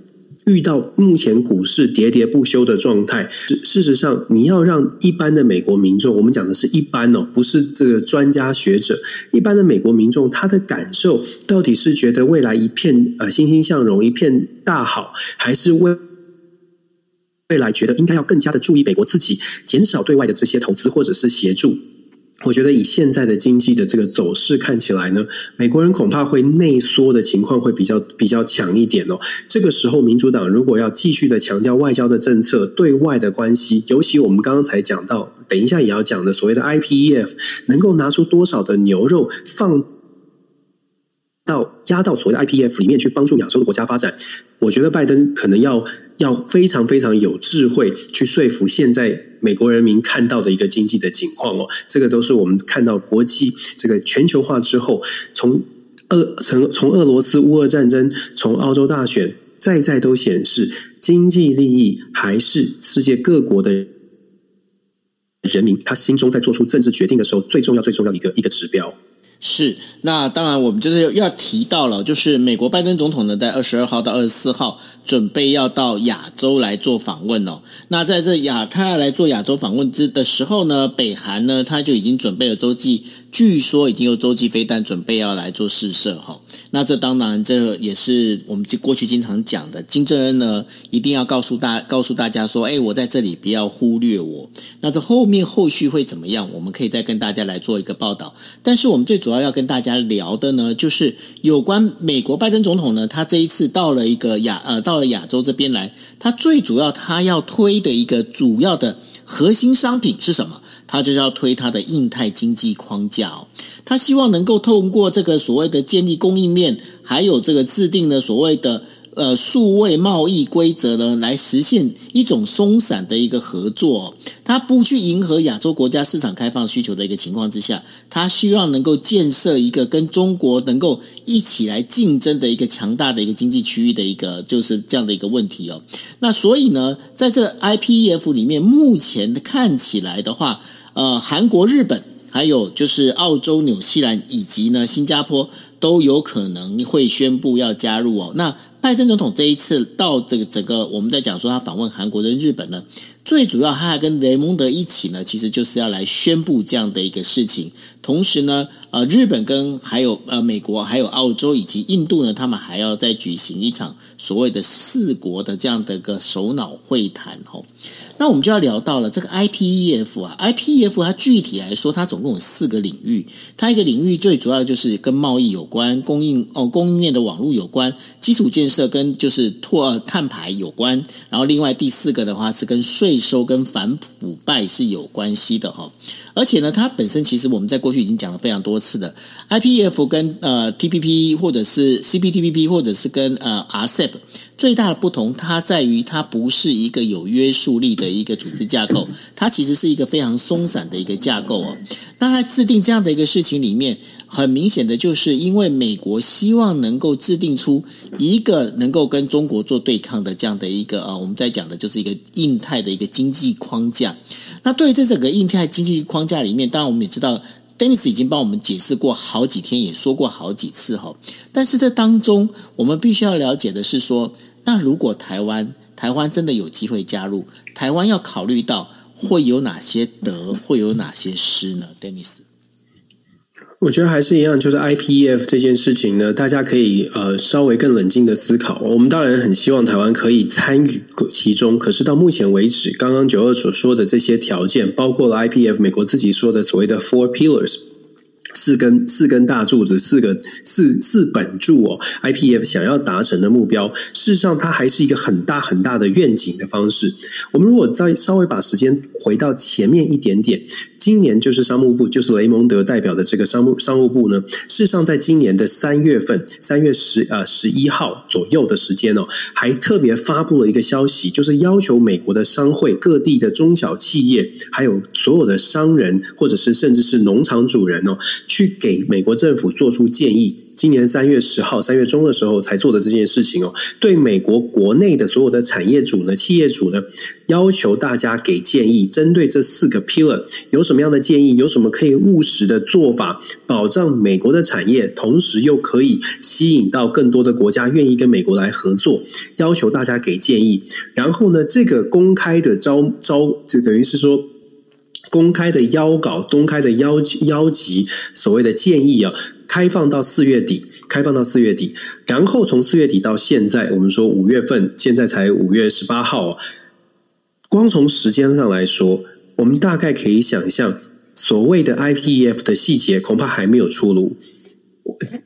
遇到目前股市喋喋不休的状态，事实上，你要让一般的美国民众，我们讲的是一般哦，不是这个专家学者，一般的美国民众，他的感受到底是觉得未来一片呃欣欣向荣，一片大好，还是未未来觉得应该要更加的注意美国自己，减少对外的这些投资或者是协助？我觉得以现在的经济的这个走势看起来呢，美国人恐怕会内缩的情况会比较比较强一点哦。这个时候，民主党如果要继续的强调外交的政策、对外的关系，尤其我们刚刚才讲到，等一下也要讲的所谓的 IPEF，能够拿出多少的牛肉放到压到所谓的 IPF 里面去帮助亚洲的国家发展，我觉得拜登可能要要非常非常有智慧去说服现在。美国人民看到的一个经济的情况哦，这个都是我们看到国际这个全球化之后，从俄从从俄罗斯乌俄战争，从澳洲大选，再再都显示经济利益还是世界各国的人民他心中在做出政治决定的时候最重要最重要的一个一个指标。是，那当然我们就是要提到了，就是美国拜登总统呢，在二十二号到二十四号准备要到亚洲来做访问哦。那在这亚他要来做亚洲访问之的时候呢，北韩呢他就已经准备了洲际，据说已经有洲际飞弹准备要来做试射哈。那这当然这也是我们过去经常讲的，金正恩呢一定要告诉大告诉大家说，哎，我在这里不要忽略我。那这后面后续会怎么样？我们可以再跟大家来做一个报道。但是我们最主要要跟大家聊的呢，就是有关美国拜登总统呢，他这一次到了一个亚呃到了亚洲这边来，他最主要他要推的一个主要的核心商品是什么？他就是要推他的印太经济框架。他希望能够透过这个所谓的建立供应链，还有这个制定的所谓的呃数位贸易规则呢，来实现一种松散的一个合作。他不去迎合亚洲国家市场开放需求的一个情况之下，他希望能够建设一个跟中国能够一起来竞争的一个强大的一个经济区域的一个就是这样的一个问题哦。那所以呢，在这 IPEF 里面，目前看起来的话，呃，韩国、日本。还有就是澳洲、纽西兰以及呢新加坡都有可能会宣布要加入哦。那拜登总统这一次到这个整个，我们在讲说他访问韩国跟日本呢，最主要他还跟雷蒙德一起呢，其实就是要来宣布这样的一个事情，同时呢，呃，日本跟还有呃美国还有澳洲以及印度呢，他们还要再举行一场所谓的四国的这样的一个首脑会谈吼。那我们就要聊到了这个 IPEF 啊，IPEF 它具体来说，它总共有四个领域。它一个领域最主要就是跟贸易有关，供应哦供应链的网络有关，基础建设跟就是拓碳排有关。然后另外第四个的话是跟税收跟反腐败是有关系的哈。而且呢，它本身其实我们在过去已经讲了非常多次的 IPF 跟呃 TPP 或者是 CPTPP 或者是跟呃 RCEP。最大的不同，它在于它不是一个有约束力的一个组织架构，它其实是一个非常松散的一个架构哦。那在制定这样的一个事情里面，很明显的就是因为美国希望能够制定出一个能够跟中国做对抗的这样的一个呃，我们在讲的就是一个印太的一个经济框架。那对于这整个印太经济框架里面，当然我们也知道，Dennis 已经帮我们解释过好几天，也说过好几次哈。但是这当中，我们必须要了解的是说。那如果台湾台湾真的有机会加入，台湾要考虑到会有哪些得，会有哪些失呢？Denis，我觉得还是一样，就是 IPEF 这件事情呢，大家可以呃稍微更冷静的思考。我们当然很希望台湾可以参与其中，可是到目前为止，刚刚九二所说的这些条件，包括了 IPEF 美国自己说的所谓的 Four Pillars。四根四根大柱子，四个四四本柱哦，IPF 想要达成的目标，事实上它还是一个很大很大的愿景的方式。我们如果再稍微把时间回到前面一点点。今年就是商务部，就是雷蒙德代表的这个商务商务部呢。事实上，在今年的三月份，三月十呃十一号左右的时间哦，还特别发布了一个消息，就是要求美国的商会、各地的中小企业，还有所有的商人，或者是甚至是农场主人哦，去给美国政府做出建议。今年三月十号，三月中的时候才做的这件事情哦，对美国国内的所有的产业主呢、企业主呢，要求大家给建议，针对这四个 pillar 有什么样的建议，有什么可以务实的做法，保障美国的产业，同时又可以吸引到更多的国家愿意跟美国来合作，要求大家给建议。然后呢，这个公开的招招，就等于是说公开的邀稿、公开的邀邀集，所谓的建议啊。开放到四月底，开放到四月底，然后从四月底到现在，我们说五月份，现在才五月十八号，光从时间上来说，我们大概可以想象，所谓的 IPEF 的细节恐怕还没有出炉。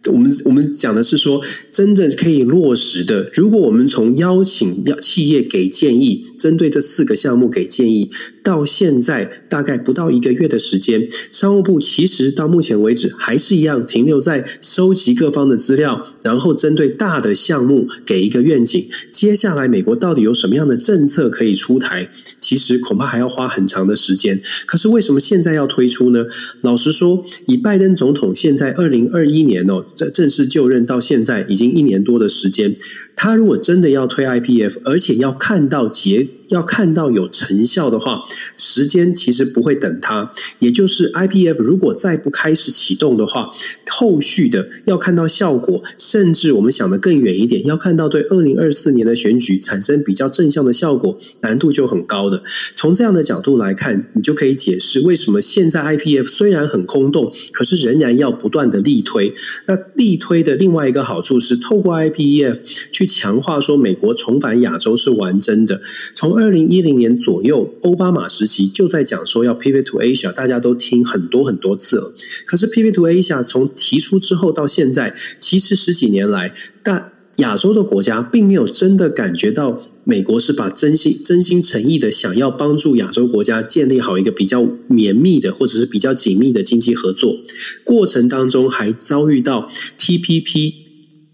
我们我们讲的是说，真正可以落实的，如果我们从邀请要企业给建议，针对这四个项目给建议。到现在大概不到一个月的时间，商务部其实到目前为止还是一样停留在收集各方的资料，然后针对大的项目给一个愿景。接下来美国到底有什么样的政策可以出台？其实恐怕还要花很长的时间。可是为什么现在要推出呢？老实说，以拜登总统现在二零二一年哦，这正式就任到现在已经一年多的时间。他如果真的要推 IPF，而且要看到结，要看到有成效的话，时间其实不会等他。也就是 IPF 如果再不开始启动的话，后续的要看到效果，甚至我们想得更远一点，要看到对二零二四年的选举产生比较正向的效果，难度就很高的。从这样的角度来看，你就可以解释为什么现在 IPF 虽然很空洞，可是仍然要不断的力推。那力推的另外一个好处是，透过 IPF 去。强化说美国重返亚洲是完真的。从二零一零年左右，奥巴马时期就在讲说要 pivot to Asia，大家都听很多很多次了。可是 pivot to Asia 从提出之后到现在，其实十几年来，但亚洲的国家并没有真的感觉到美国是把真心真心诚意的想要帮助亚洲国家建立好一个比较绵密的或者是比较紧密的经济合作。过程当中还遭遇到 TPP。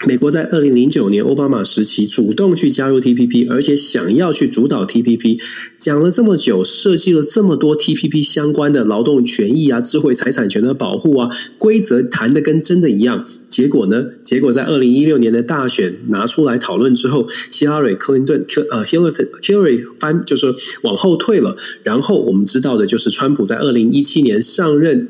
美国在二零零九年奥巴马时期主动去加入 TPP，而且想要去主导 TPP，讲了这么久，设计了这么多 TPP 相关的劳动权益啊、智慧财产权的保护啊，规则谈得跟真的一样。结果呢？结果在二零一六年的大选拿出来讨论之后，希拉蕊、克林顿、呃，Hillary 翻就是往后退了。然后我们知道的就是，川普在二零一七年上任。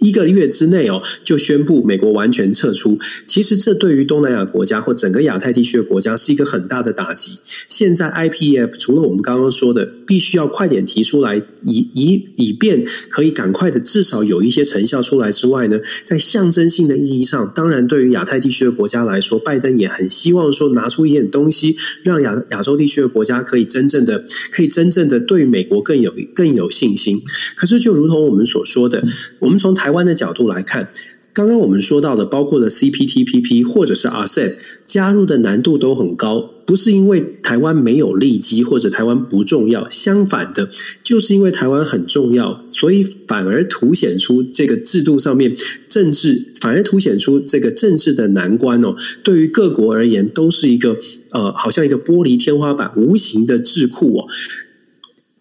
一个月之内哦，就宣布美国完全撤出。其实这对于东南亚国家或整个亚太地区的国家是一个很大的打击。现在 IPF 除了我们刚刚说的，必须要快点提出来，以以以便可以赶快的至少有一些成效出来之外呢，在象征性的意义上，当然对于亚太地区的国家来说，拜登也很希望说拿出一点东西，让亚亚洲地区的国家可以真正的可以真正的对美国更有更有信心。可是就如同我们所说的，我们从台台湾的角度来看，刚刚我们说到的，包括了 CPTPP 或者是 RCEP 加入的难度都很高，不是因为台湾没有利基或者台湾不重要，相反的，就是因为台湾很重要，所以反而凸显出这个制度上面政治，反而凸显出这个政治的难关哦。对于各国而言，都是一个呃，好像一个玻璃天花板，无形的智库哦。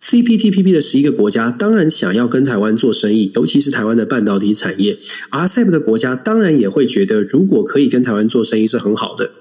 CPTPP 的十一个国家当然想要跟台湾做生意，尤其是台湾的半导体产业。RCEP 的国家当然也会觉得，如果可以跟台湾做生意是很好的。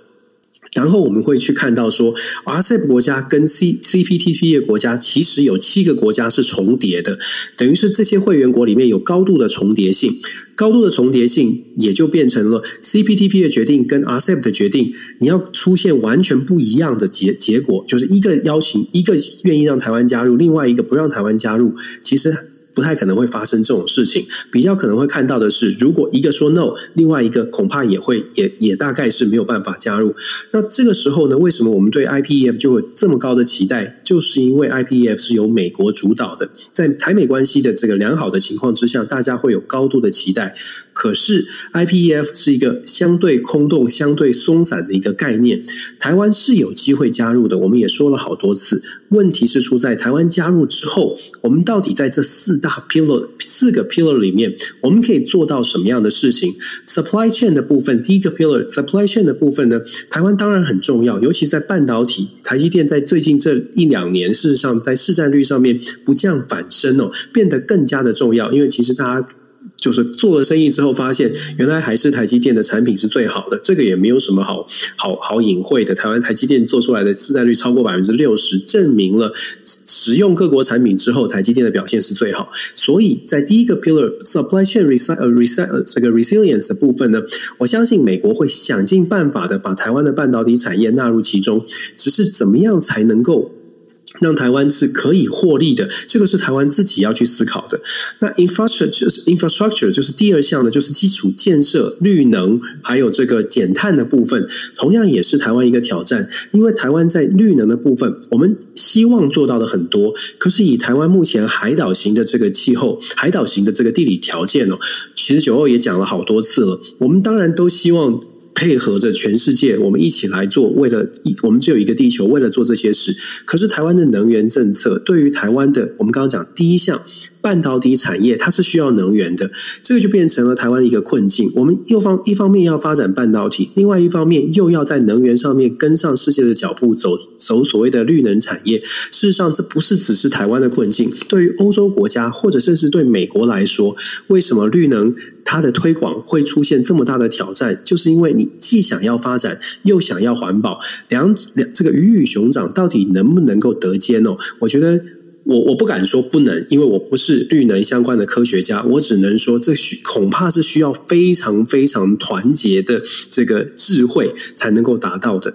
然后我们会去看到说，RCEP 国家跟 C CPTP 的国家其实有七个国家是重叠的，等于是这些会员国里面有高度的重叠性。高度的重叠性，也就变成了 CPTP 的决定跟 RCEP 的决定，你要出现完全不一样的结结果，就是一个邀请，一个愿意让台湾加入，另外一个不让台湾加入，其实。不太可能会发生这种事情，比较可能会看到的是，如果一个说 no，另外一个恐怕也会也也大概是没有办法加入。那这个时候呢，为什么我们对 IPEF 就会这么高的期待？就是因为 IPEF 是由美国主导的，在台美关系的这个良好的情况之下，大家会有高度的期待。可是 IPEF 是一个相对空洞、相对松散的一个概念。台湾是有机会加入的，我们也说了好多次。问题是出在台湾加入之后，我们到底在这四大 pillar 四个 pillar 里面，我们可以做到什么样的事情？Supply chain 的部分，第一个 pillar supply chain 的部分呢，台湾当然很重要，尤其在半导体，台积电在最近这一两年，事实上在市占率上面不降反升哦，变得更加的重要，因为其实大家。就是做了生意之后，发现原来还是台积电的产品是最好的，这个也没有什么好好好隐晦的。台湾台积电做出来的市占率超过百分之六十，证明了使用各国产品之后，台积电的表现是最好。所以在第一个 pillar supply chain resi 呃 resi 呃这个 resilience 的部分呢，我相信美国会想尽办法的把台湾的半导体产业纳入其中，只是怎么样才能够。让台湾是可以获利的，这个是台湾自己要去思考的。那 infrastructure 就是 infrastructure 就是第二项呢，就是基础建设、绿能还有这个减碳的部分，同样也是台湾一个挑战。因为台湾在绿能的部分，我们希望做到的很多，可是以台湾目前海岛型的这个气候、海岛型的这个地理条件哦，其实九欧也讲了好多次了，我们当然都希望。配合着全世界，我们一起来做。为了一，我们只有一个地球，为了做这些事。可是台湾的能源政策，对于台湾的，我们刚刚讲第一项。半导体产业它是需要能源的，这个就变成了台湾的一个困境。我们又方一方面要发展半导体，另外一方面又要在能源上面跟上世界的脚步，走走所谓的绿能产业。事实上，这不是只是台湾的困境，对于欧洲国家或者甚至对美国来说，为什么绿能它的推广会出现这么大的挑战？就是因为你既想要发展，又想要环保，两两这个鱼与熊掌到底能不能够得兼哦？我觉得。我我不敢说不能，因为我不是绿能相关的科学家，我只能说这需恐怕是需要非常非常团结的这个智慧才能够达到的。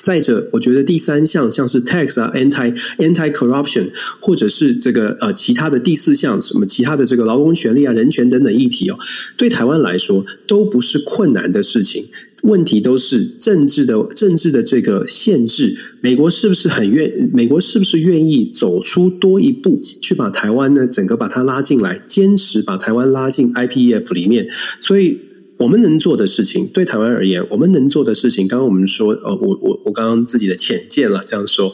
再者，我觉得第三项像是 tax 啊，anti anti corruption，或者是这个呃其他的第四项什么其他的这个劳工权利啊、人权等等议题哦，对台湾来说都不是困难的事情。问题都是政治的政治的这个限制，美国是不是很愿？美国是不是愿意走出多一步，去把台湾呢整个把它拉进来，坚持把台湾拉进 IPEF 里面？所以我们能做的事情，对台湾而言，我们能做的事情，刚刚我们说，呃，我我我刚刚自己的浅见了，这样说，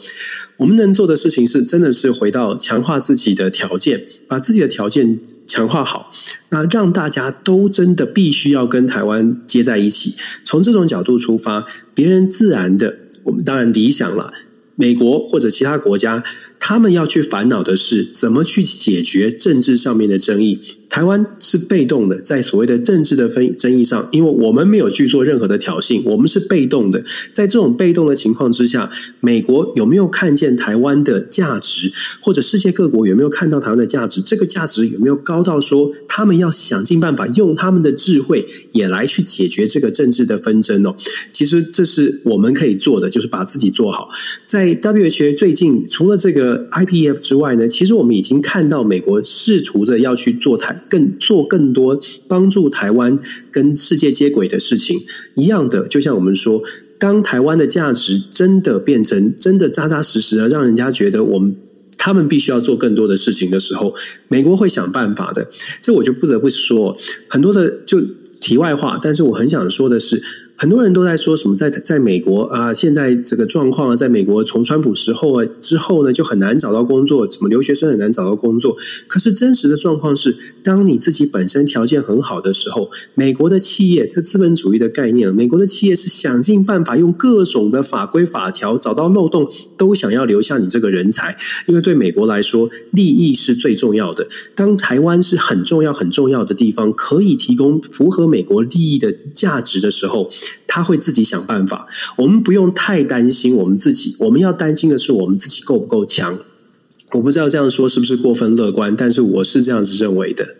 我们能做的事情是，真的是回到强化自己的条件，把自己的条件。强化好，那让大家都真的必须要跟台湾接在一起。从这种角度出发，别人自然的，我们当然理想了。美国或者其他国家他们要去烦恼的是怎么去解决政治上面的争议。台湾是被动的，在所谓的政治的分争议上，因为我们没有去做任何的挑衅，我们是被动的。在这种被动的情况之下，美国有没有看见台湾的价值，或者世界各国有没有看到台湾的价值？这个价值有没有高到说他们要想尽办法用他们的智慧也来去解决这个政治的纷争哦？其实这是我们可以做的，就是把自己做好。在 WHO 最近除了这个 IPF 之外呢，其实我们已经看到美国试图着要去做台。更做更多帮助台湾跟世界接轨的事情，一样的，就像我们说，当台湾的价值真的变成真的扎扎实实的，让人家觉得我们他们必须要做更多的事情的时候，美国会想办法的。这我就不得不说很多的就题外话，但是我很想说的是。很多人都在说什么在在美国啊，现在这个状况啊，在美国从川普时候啊之后呢，就很难找到工作，怎么留学生很难找到工作？可是真实的状况是，当你自己本身条件很好的时候，美国的企业，它资本主义的概念，美国的企业是想尽办法用各种的法规法条找到漏洞，都想要留下你这个人才，因为对美国来说，利益是最重要的。当台湾是很重要很重要的地方，可以提供符合美国利益的价值的时候。他会自己想办法，我们不用太担心我们自己，我们要担心的是我们自己够不够强。我不知道这样说是不是过分乐观，但是我是这样子认为的。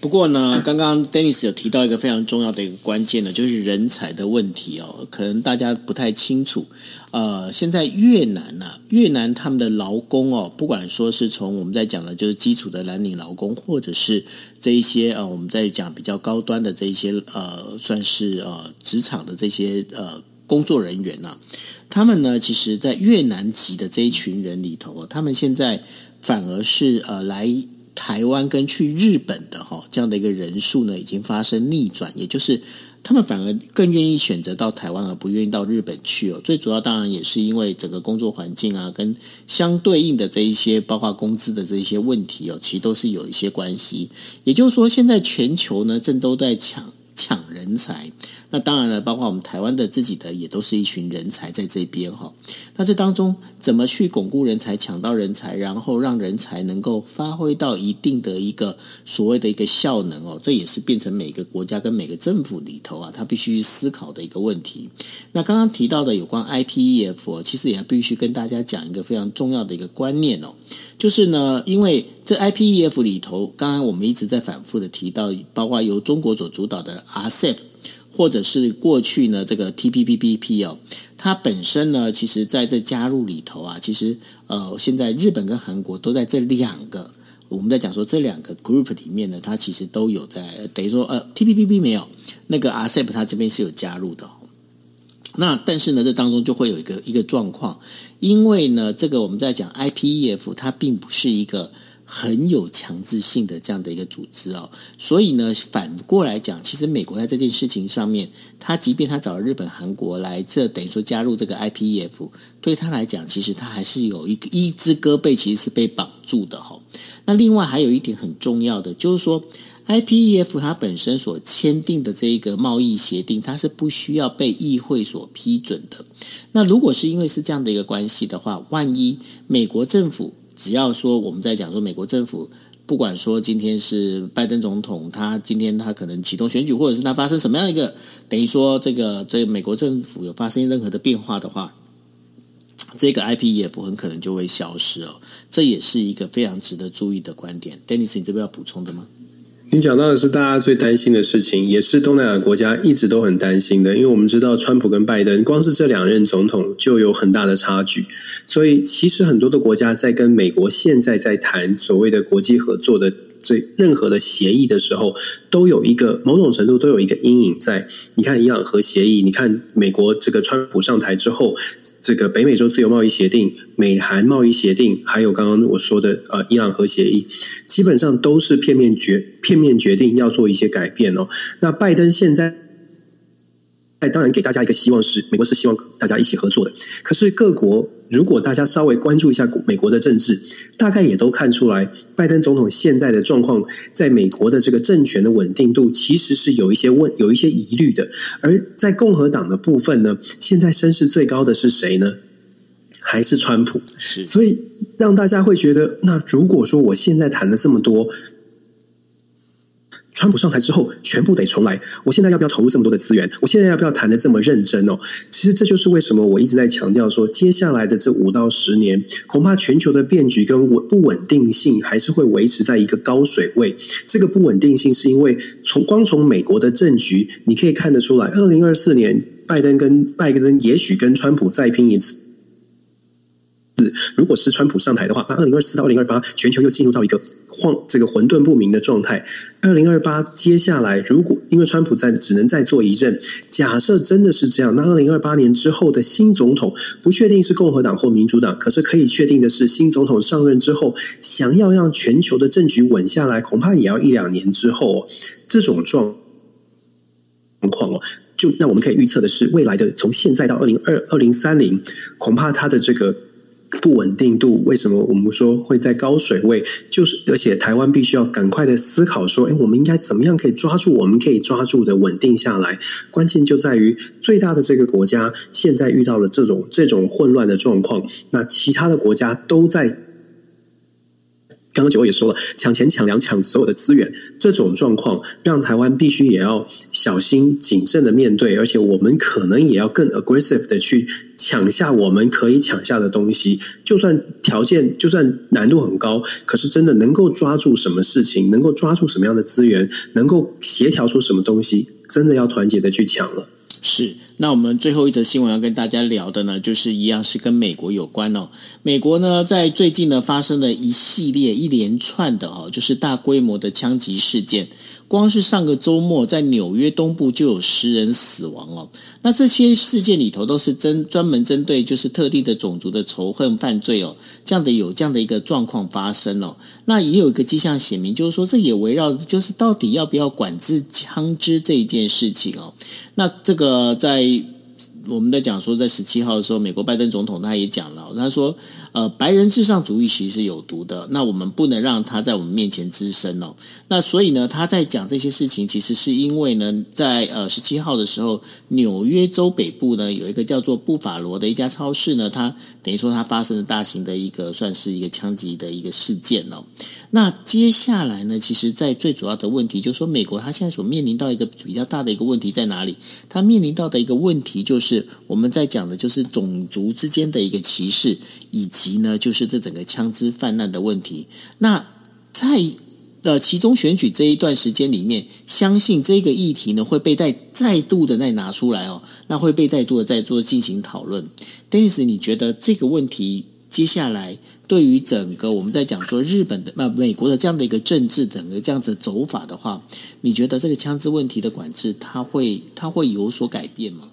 不过呢，刚刚 Dennis 有提到一个非常重要的一个关键呢，就是人才的问题哦，可能大家不太清楚。呃，现在越南呢、越南他们的劳工哦，不管说是从我们在讲的，就是基础的蓝领劳工，或者是这一些呃，我们在讲比较高端的这一些呃，算是呃职场的这些呃工作人员呢、他们呢，其实，在越南籍的这一群人里头，他们现在反而是呃来。台湾跟去日本的哈这样的一个人数呢，已经发生逆转，也就是他们反而更愿意选择到台湾，而不愿意到日本去哦。最主要当然也是因为整个工作环境啊，跟相对应的这一些包括工资的这一些问题哦，其实都是有一些关系。也就是说，现在全球呢正都在抢抢人才。那当然了，包括我们台湾的自己的也都是一群人才在这边哈。那这当中怎么去巩固人才、抢到人才，然后让人才能够发挥到一定的一个所谓的一个效能哦，这也是变成每个国家跟每个政府里头啊，他必须思考的一个问题。那刚刚提到的有关 IPEF，其实也必须跟大家讲一个非常重要的一个观念哦，就是呢，因为这 IPEF 里头，刚刚我们一直在反复的提到，包括由中国所主导的 RCEP。或者是过去呢，这个 TPPPP 哦，它本身呢，其实在这加入里头啊，其实呃，现在日本跟韩国都在这两个，我们在讲说这两个 group 里面呢，它其实都有在，等于说呃，TPPP 没有，那个 RCEP 它这边是有加入的。那但是呢，这当中就会有一个一个状况，因为呢，这个我们在讲 IPEF，它并不是一个。很有强制性的这样的一个组织哦，所以呢，反过来讲，其实美国在这件事情上面，他即便他找了日本、韩国来，这等于说加入这个 IPEF，对他来讲，其实他还是有一个一只胳膊其实是被绑住的哈。那另外还有一点很重要的，就是说 IPEF 它本身所签订的这一个贸易协定，它是不需要被议会所批准的。那如果是因为是这样的一个关系的话，万一美国政府只要说我们在讲说美国政府，不管说今天是拜登总统，他今天他可能启动选举，或者是他发生什么样一个等于说这个这美国政府有发生任何的变化的话，这个 IPEF 很可能就会消失哦。这也是一个非常值得注意的观点。Dennis，你这边要补充的吗？你讲到的是大家最担心的事情，也是东南亚国家一直都很担心的，因为我们知道川普跟拜登光是这两任总统就有很大的差距，所以其实很多的国家在跟美国现在在谈所谓的国际合作的。这任何的协议的时候，都有一个某种程度都有一个阴影在。你看伊朗核协议，你看美国这个川普上台之后，这个北美洲自由贸易协定、美韩贸易协定，还有刚刚我说的呃伊朗核协议，基本上都是片面决片面决定要做一些改变哦。那拜登现在。哎，当然给大家一个希望是，美国是希望大家一起合作的。可是各国如果大家稍微关注一下美国的政治，大概也都看出来，拜登总统现在的状况，在美国的这个政权的稳定度其实是有一些问，有一些疑虑的。而在共和党的部分呢，现在声势最高的是谁呢？还是川普？是，所以让大家会觉得，那如果说我现在谈了这么多。川普上台之后，全部得重来。我现在要不要投入这么多的资源？我现在要不要谈得这么认真哦？其实这就是为什么我一直在强调说，接下来的这五到十年，恐怕全球的变局跟稳不稳定性还是会维持在一个高水位。这个不稳定性是因为从光从美国的政局，你可以看得出来，二零二四年拜登跟拜登也许跟川普再拼一次。如果是川普上台的话，那二零二四到二零二八，全球又进入到一个晃这个混沌不明的状态。二零二八接下来，如果因为川普在只能再做一任，假设真的是这样，那二零二八年之后的新总统不确定是共和党或民主党，可是可以确定的是，新总统上任之后，想要让全球的政局稳下来，恐怕也要一两年之后。哦这种状况哦，就那我们可以预测的是，未来的从现在到二零二二零三零，恐怕它的这个。不稳定度，为什么我们说会在高水位？就是而且台湾必须要赶快的思考说，哎，我们应该怎么样可以抓住我们可以抓住的稳定下来？关键就在于最大的这个国家现在遇到了这种这种混乱的状况，那其他的国家都在。刚刚九也说了，抢钱、抢粮、抢所有的资源，这种状况让台湾必须也要小心谨慎的面对，而且我们可能也要更 aggressive 的去抢下我们可以抢下的东西。就算条件，就算难度很高，可是真的能够抓住什么事情，能够抓住什么样的资源，能够协调出什么东西，真的要团结的去抢了。是，那我们最后一则新闻要跟大家聊的呢，就是一样是跟美国有关哦。美国呢，在最近呢发生了一系列一连串的哦，就是大规模的枪击事件。光是上个周末，在纽约东部就有十人死亡哦。那这些事件里头都是针专门针对就是特定的种族的仇恨犯罪哦，这样的有这样的一个状况发生哦。那也有一个迹象显明，就是说这也围绕就是到底要不要管制枪支这一件事情哦。那这个在我们在讲说，在十七号的时候，美国拜登总统他也讲了，他说。呃，白人至上主义其实是有毒的，那我们不能让他在我们面前滋生哦。那所以呢，他在讲这些事情，其实是因为呢，在呃十七号的时候，纽约州北部呢有一个叫做布法罗的一家超市呢，它等于说它发生了大型的一个算是一个枪击的一个事件哦。那接下来呢，其实，在最主要的问题就是说，美国它现在所面临到一个比较大的一个问题在哪里？它面临到的一个问题就是我们在讲的就是种族之间的一个歧视以及。呢，就是这整个枪支泛滥的问题。那在呃其中选举这一段时间里面，相信这个议题呢会被再再度的再拿出来哦，那会被再度的再做进行讨论。Dennis，你觉得这个问题接下来对于整个我们在讲说日本的那美国的这样的一个政治整个这样子走法的话，你觉得这个枪支问题的管制，它会它会有所改变吗？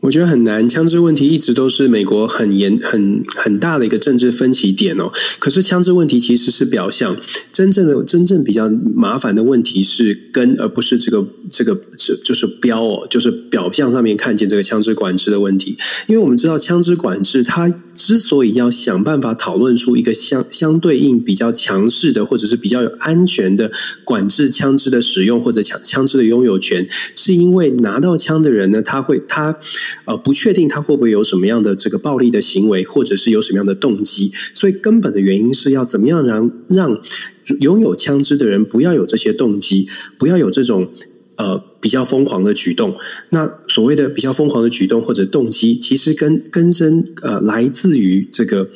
我觉得很难，枪支问题一直都是美国很严、很很大的一个政治分歧点哦。可是枪支问题其实是表象，真正的、真正比较麻烦的问题是根，而不是这个、这个、这就是标哦，就是表象上面看见这个枪支管制的问题。因为我们知道枪支管制，它之所以要想办法讨论出一个相相对应比较强势的，或者是比较有安全的管制枪支的使用或者枪枪支的拥有权，是因为拿到枪的人呢，他会他。呃，不确定他会不会有什么样的这个暴力的行为，或者是有什么样的动机，所以根本的原因是要怎么样让让拥有枪支的人不要有这些动机，不要有这种呃比较疯狂的举动。那所谓的比较疯狂的举动或者动机，其实根根深呃来自于这个。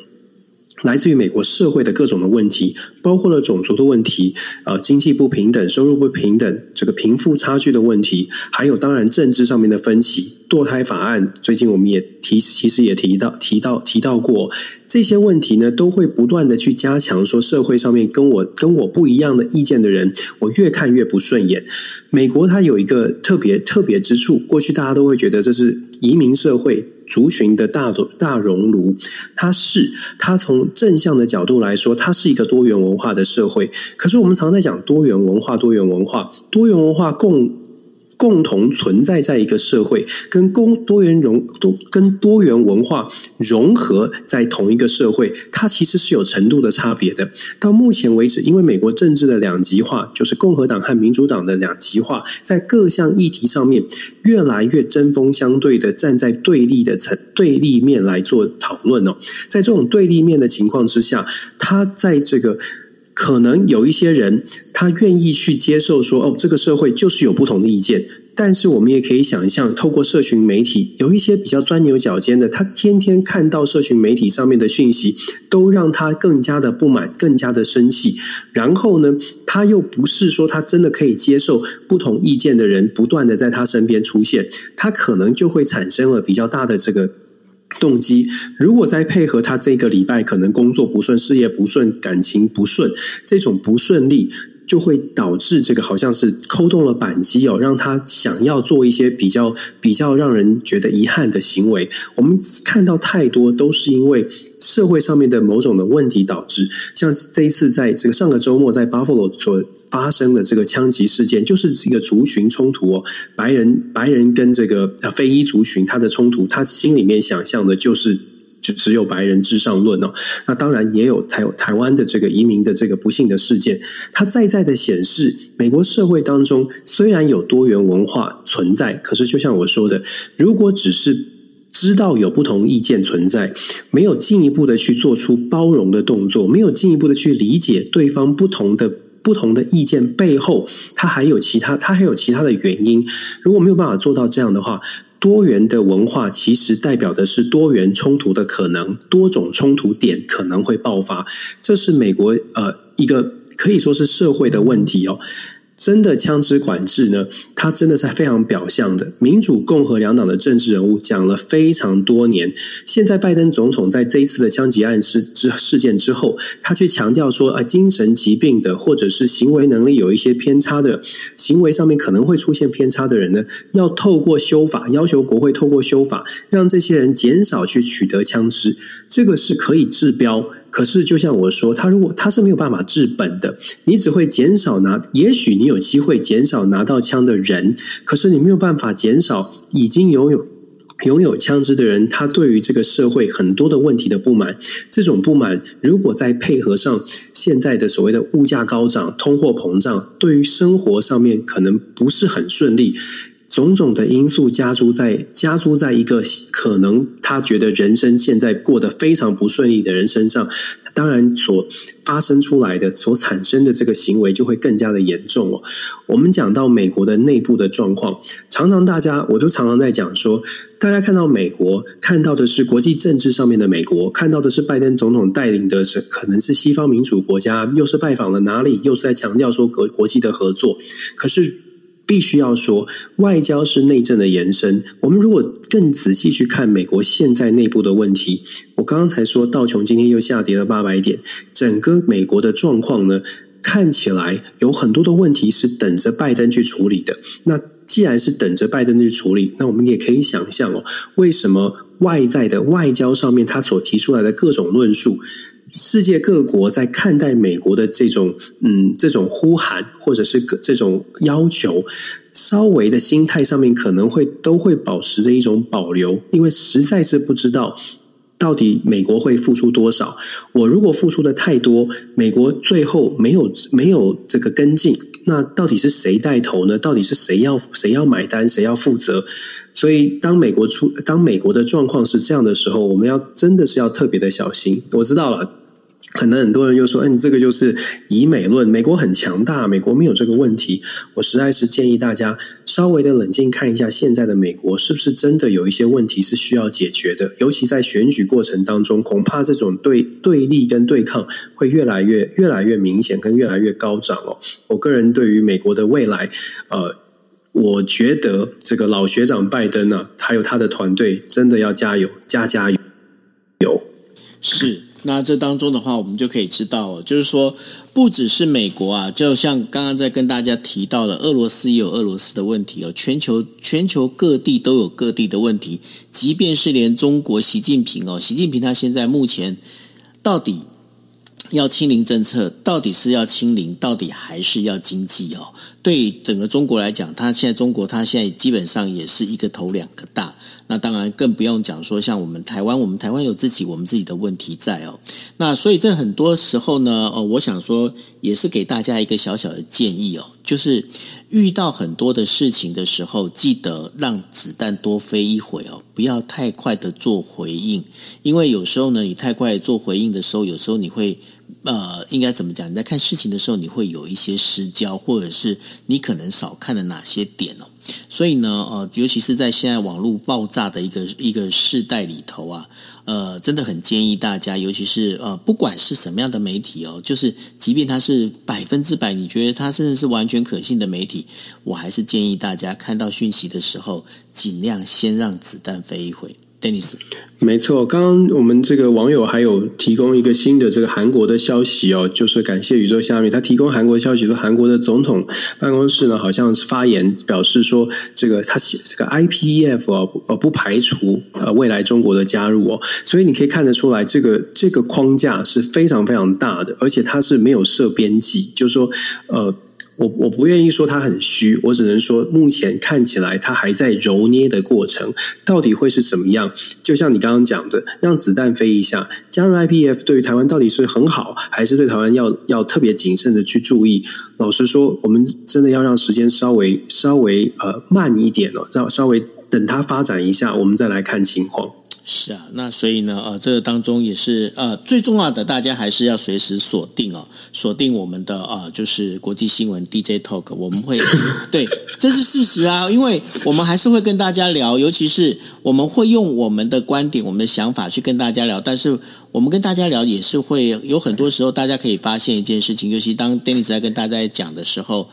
来自于美国社会的各种的问题，包括了种族的问题，呃，经济不平等、收入不平等，这个贫富差距的问题，还有当然政治上面的分歧。堕胎法案最近我们也提，其实也提到、提到、提到过这些问题呢，都会不断的去加强说社会上面跟我跟我不一样的意见的人，我越看越不顺眼。美国它有一个特别特别之处，过去大家都会觉得这是移民社会。族群的大大熔炉，它是它从正向的角度来说，它是一个多元文化的社会。可是我们常在讲多元文化，多元文化，多元文化共共同存在在一个社会，跟公多元融多跟多元文化融合在同一个社会，它其实是有程度的差别的。到目前为止，因为美国政治的两极化，就是共和党和民主党的两极化，在各项议题上面越来越针锋相对的站在对立的层对立面来做讨论哦。在这种对立面的情况之下，他在这个。可能有一些人，他愿意去接受说，哦，这个社会就是有不同的意见。但是我们也可以想象，透过社群媒体，有一些比较钻牛角尖的，他天天看到社群媒体上面的讯息，都让他更加的不满，更加的生气。然后呢，他又不是说他真的可以接受不同意见的人不断的在他身边出现，他可能就会产生了比较大的这个。动机，如果再配合他这个礼拜可能工作不顺、事业不顺、感情不顺，这种不顺利就会导致这个好像是扣动了扳机哦，让他想要做一些比较比较让人觉得遗憾的行为。我们看到太多都是因为社会上面的某种的问题导致，像这一次在这个上个周末在 Buffalo 所。发生的这个枪击事件，就是一个族群冲突哦，白人白人跟这个啊非裔族群他的冲突，他心里面想象的就是就只有白人至上论哦。那当然也有台台湾的这个移民的这个不幸的事件，它再再的显示，美国社会当中虽然有多元文化存在，可是就像我说的，如果只是知道有不同意见存在，没有进一步的去做出包容的动作，没有进一步的去理解对方不同的。不同的意见背后，它还有其他，它还有其他的原因。如果没有办法做到这样的话，多元的文化其实代表的是多元冲突的可能，多种冲突点可能会爆发。这是美国呃一个可以说是社会的问题哦。真的枪支管制呢？它真的是非常表象的。民主、共和两党的政治人物讲了非常多年。现在拜登总统在这一次的枪击案事之事件之后，他去强调说啊，精神疾病的或者是行为能力有一些偏差的行为上面可能会出现偏差的人呢，要透过修法，要求国会透过修法，让这些人减少去取得枪支。这个是可以治标。可是，就像我说，他如果他是没有办法治本的，你只会减少拿，也许你有机会减少拿到枪的人，可是你没有办法减少已经拥有拥有枪支的人，他对于这个社会很多的问题的不满。这种不满，如果再配合上现在的所谓的物价高涨、通货膨胀，对于生活上面可能不是很顺利。种种的因素加诸在加诸在一个可能他觉得人生现在过得非常不顺利的人身上，当然所发生出来的、所产生的这个行为就会更加的严重哦。我们讲到美国的内部的状况，常常大家我都常常在讲说，大家看到美国看到的是国际政治上面的美国，看到的是拜登总统带领的是可能是西方民主国家，又是拜访了哪里，又是在强调说国国际的合作，可是。必须要说，外交是内政的延伸。我们如果更仔细去看美国现在内部的问题，我刚刚才说道琼今天又下跌了八百点，整个美国的状况呢，看起来有很多的问题是等着拜登去处理的。那既然是等着拜登去处理，那我们也可以想象哦，为什么外在的外交上面他所提出来的各种论述？世界各国在看待美国的这种嗯，这种呼喊或者是这种要求，稍微的心态上面可能会都会保持着一种保留，因为实在是不知道到底美国会付出多少。我如果付出的太多，美国最后没有没有这个跟进，那到底是谁带头呢？到底是谁要谁要买单，谁要负责？所以，当美国出当美国的状况是这样的时候，我们要真的是要特别的小心。我知道了。可能很多人又说：“哎，你这个就是以美论，美国很强大，美国没有这个问题。”我实在是建议大家稍微的冷静看一下现在的美国，是不是真的有一些问题是需要解决的？尤其在选举过程当中，恐怕这种对对立跟对抗会越来越越来越明显，跟越来越高涨哦。我个人对于美国的未来，呃，我觉得这个老学长拜登呢、还有他的团队，真的要加油，加加油，油是。那这当中的话，我们就可以知道，就是说，不只是美国啊，就像刚刚在跟大家提到的，俄罗斯也有俄罗斯的问题哦，全球全球各地都有各地的问题，即便是连中国习近平哦，习近平他现在目前到底要清零政策，到底是要清零，到底还是要经济哦？对整个中国来讲，它现在中国它现在基本上也是一个头两个大。那当然更不用讲说，像我们台湾，我们台湾有自己我们自己的问题在哦。那所以在很多时候呢，哦，我想说也是给大家一个小小的建议哦，就是遇到很多的事情的时候，记得让子弹多飞一会哦，不要太快的做回应，因为有时候呢，你太快做回应的时候，有时候你会呃，应该怎么讲？你在看事情的时候，你会有一些失焦，或者是你可能少看了哪些点哦。所以呢，呃，尤其是在现在网络爆炸的一个一个世代里头啊，呃，真的很建议大家，尤其是呃，不管是什么样的媒体哦，就是即便它是百分之百，你觉得它甚至是完全可信的媒体，我还是建议大家看到讯息的时候，尽量先让子弹飞一会。Denis，没错，刚刚我们这个网友还有提供一个新的这个韩国的消息哦，就是感谢宇宙虾米，他提供韩国消息说，韩国的总统办公室呢好像是发言表示说，这个他写这个 IPEF 哦，呃不排除呃未来中国的加入哦，所以你可以看得出来，这个这个框架是非常非常大的，而且它是没有设边际，就是说呃。我我不愿意说它很虚，我只能说目前看起来它还在揉捏的过程，到底会是什么样？就像你刚刚讲的，让子弹飞一下，加入 IPF 对于台湾到底是很好，还是对台湾要要特别谨慎的去注意？老实说，我们真的要让时间稍微稍微呃慢一点哦，让稍微等它发展一下，我们再来看情况。是啊，那所以呢，呃，这个当中也是呃最重要的，大家还是要随时锁定哦，锁定我们的呃就是国际新闻 DJ Talk，我们会 对，这是事实啊，因为我们还是会跟大家聊，尤其是我们会用我们的观点、我们的想法去跟大家聊，但是我们跟大家聊也是会有很多时候，大家可以发现一件事情，尤其当 Dennis 在跟大家讲的时候。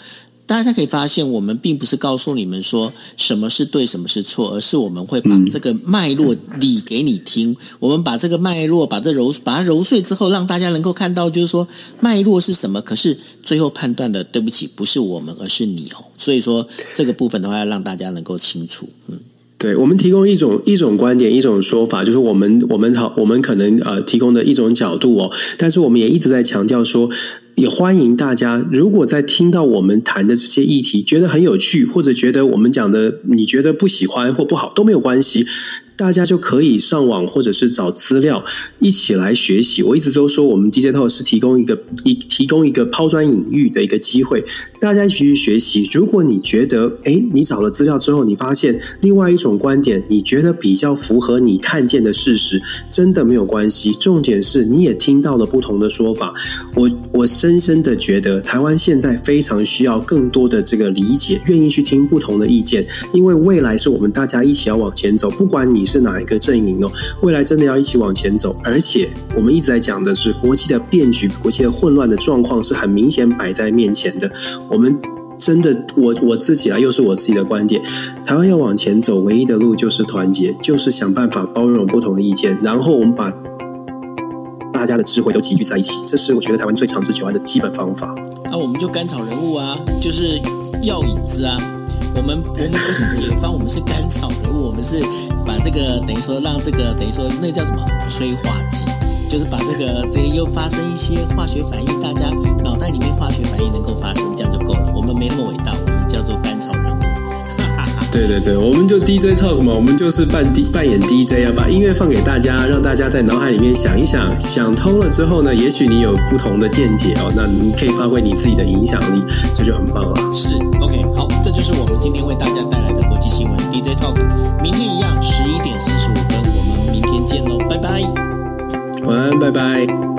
大家可以发现，我们并不是告诉你们说什么是对，什么是错，而是我们会把这个脉络理给你听。我们把这个脉络，把这揉，把它揉碎之后，让大家能够看到，就是说脉络是什么。可是最后判断的，对不起，不是我们，而是你哦。所以说这个部分的话，要让大家能够清楚。嗯，对，我们提供一种一种观点，一种说法，就是我们我们好，我们可能呃提供的一种角度哦。但是我们也一直在强调说。也欢迎大家，如果在听到我们谈的这些议题，觉得很有趣，或者觉得我们讲的你觉得不喜欢或不好，都没有关系。大家就可以上网或者是找资料一起来学习。我一直都说，我们 DJ Talk 是提供一个一提供一个抛砖引玉的一个机会，大家一起去学习。如果你觉得，哎，你找了资料之后，你发现另外一种观点，你觉得比较符合你看见的事实，真的没有关系。重点是你也听到了不同的说法。我我深深的觉得，台湾现在非常需要更多的这个理解，愿意去听不同的意见，因为未来是我们大家一起要往前走，不管你。是哪一个阵营哦？未来真的要一起往前走，而且我们一直在讲的是国际的变局、国际的混乱的状况是很明显摆在面前的。我们真的，我我自己啊，又是我自己的观点。台湾要往前走，唯一的路就是团结，就是想办法包容不同的意见，然后我们把大家的智慧都集聚在一起，这是我觉得台湾最长治久安的基本方法。那我们就甘草人物啊，就是药引子啊。我们我们不是解方，我们是甘草人，我们是。把这个等于说让这个等于说那个叫什么催化剂，就是把这个这个又发生一些化学反应，大家脑袋里面化学反应能够发生，这样就够了。我们没那么伟大，我们叫做甘草。对对对，我们就 DJ talk 嘛，我们就是扮 D 扮演 DJ 啊，把音乐放给大家，让大家在脑海里面想一想，想通了之后呢，也许你有不同的见解哦，那你可以发挥你自己的影响力，这就很棒了。是，OK，好，这就是我们今天为大家带来的国际新闻 DJ talk，明天一样十一点四十五分，我们明天见喽，拜拜。晚安，拜拜。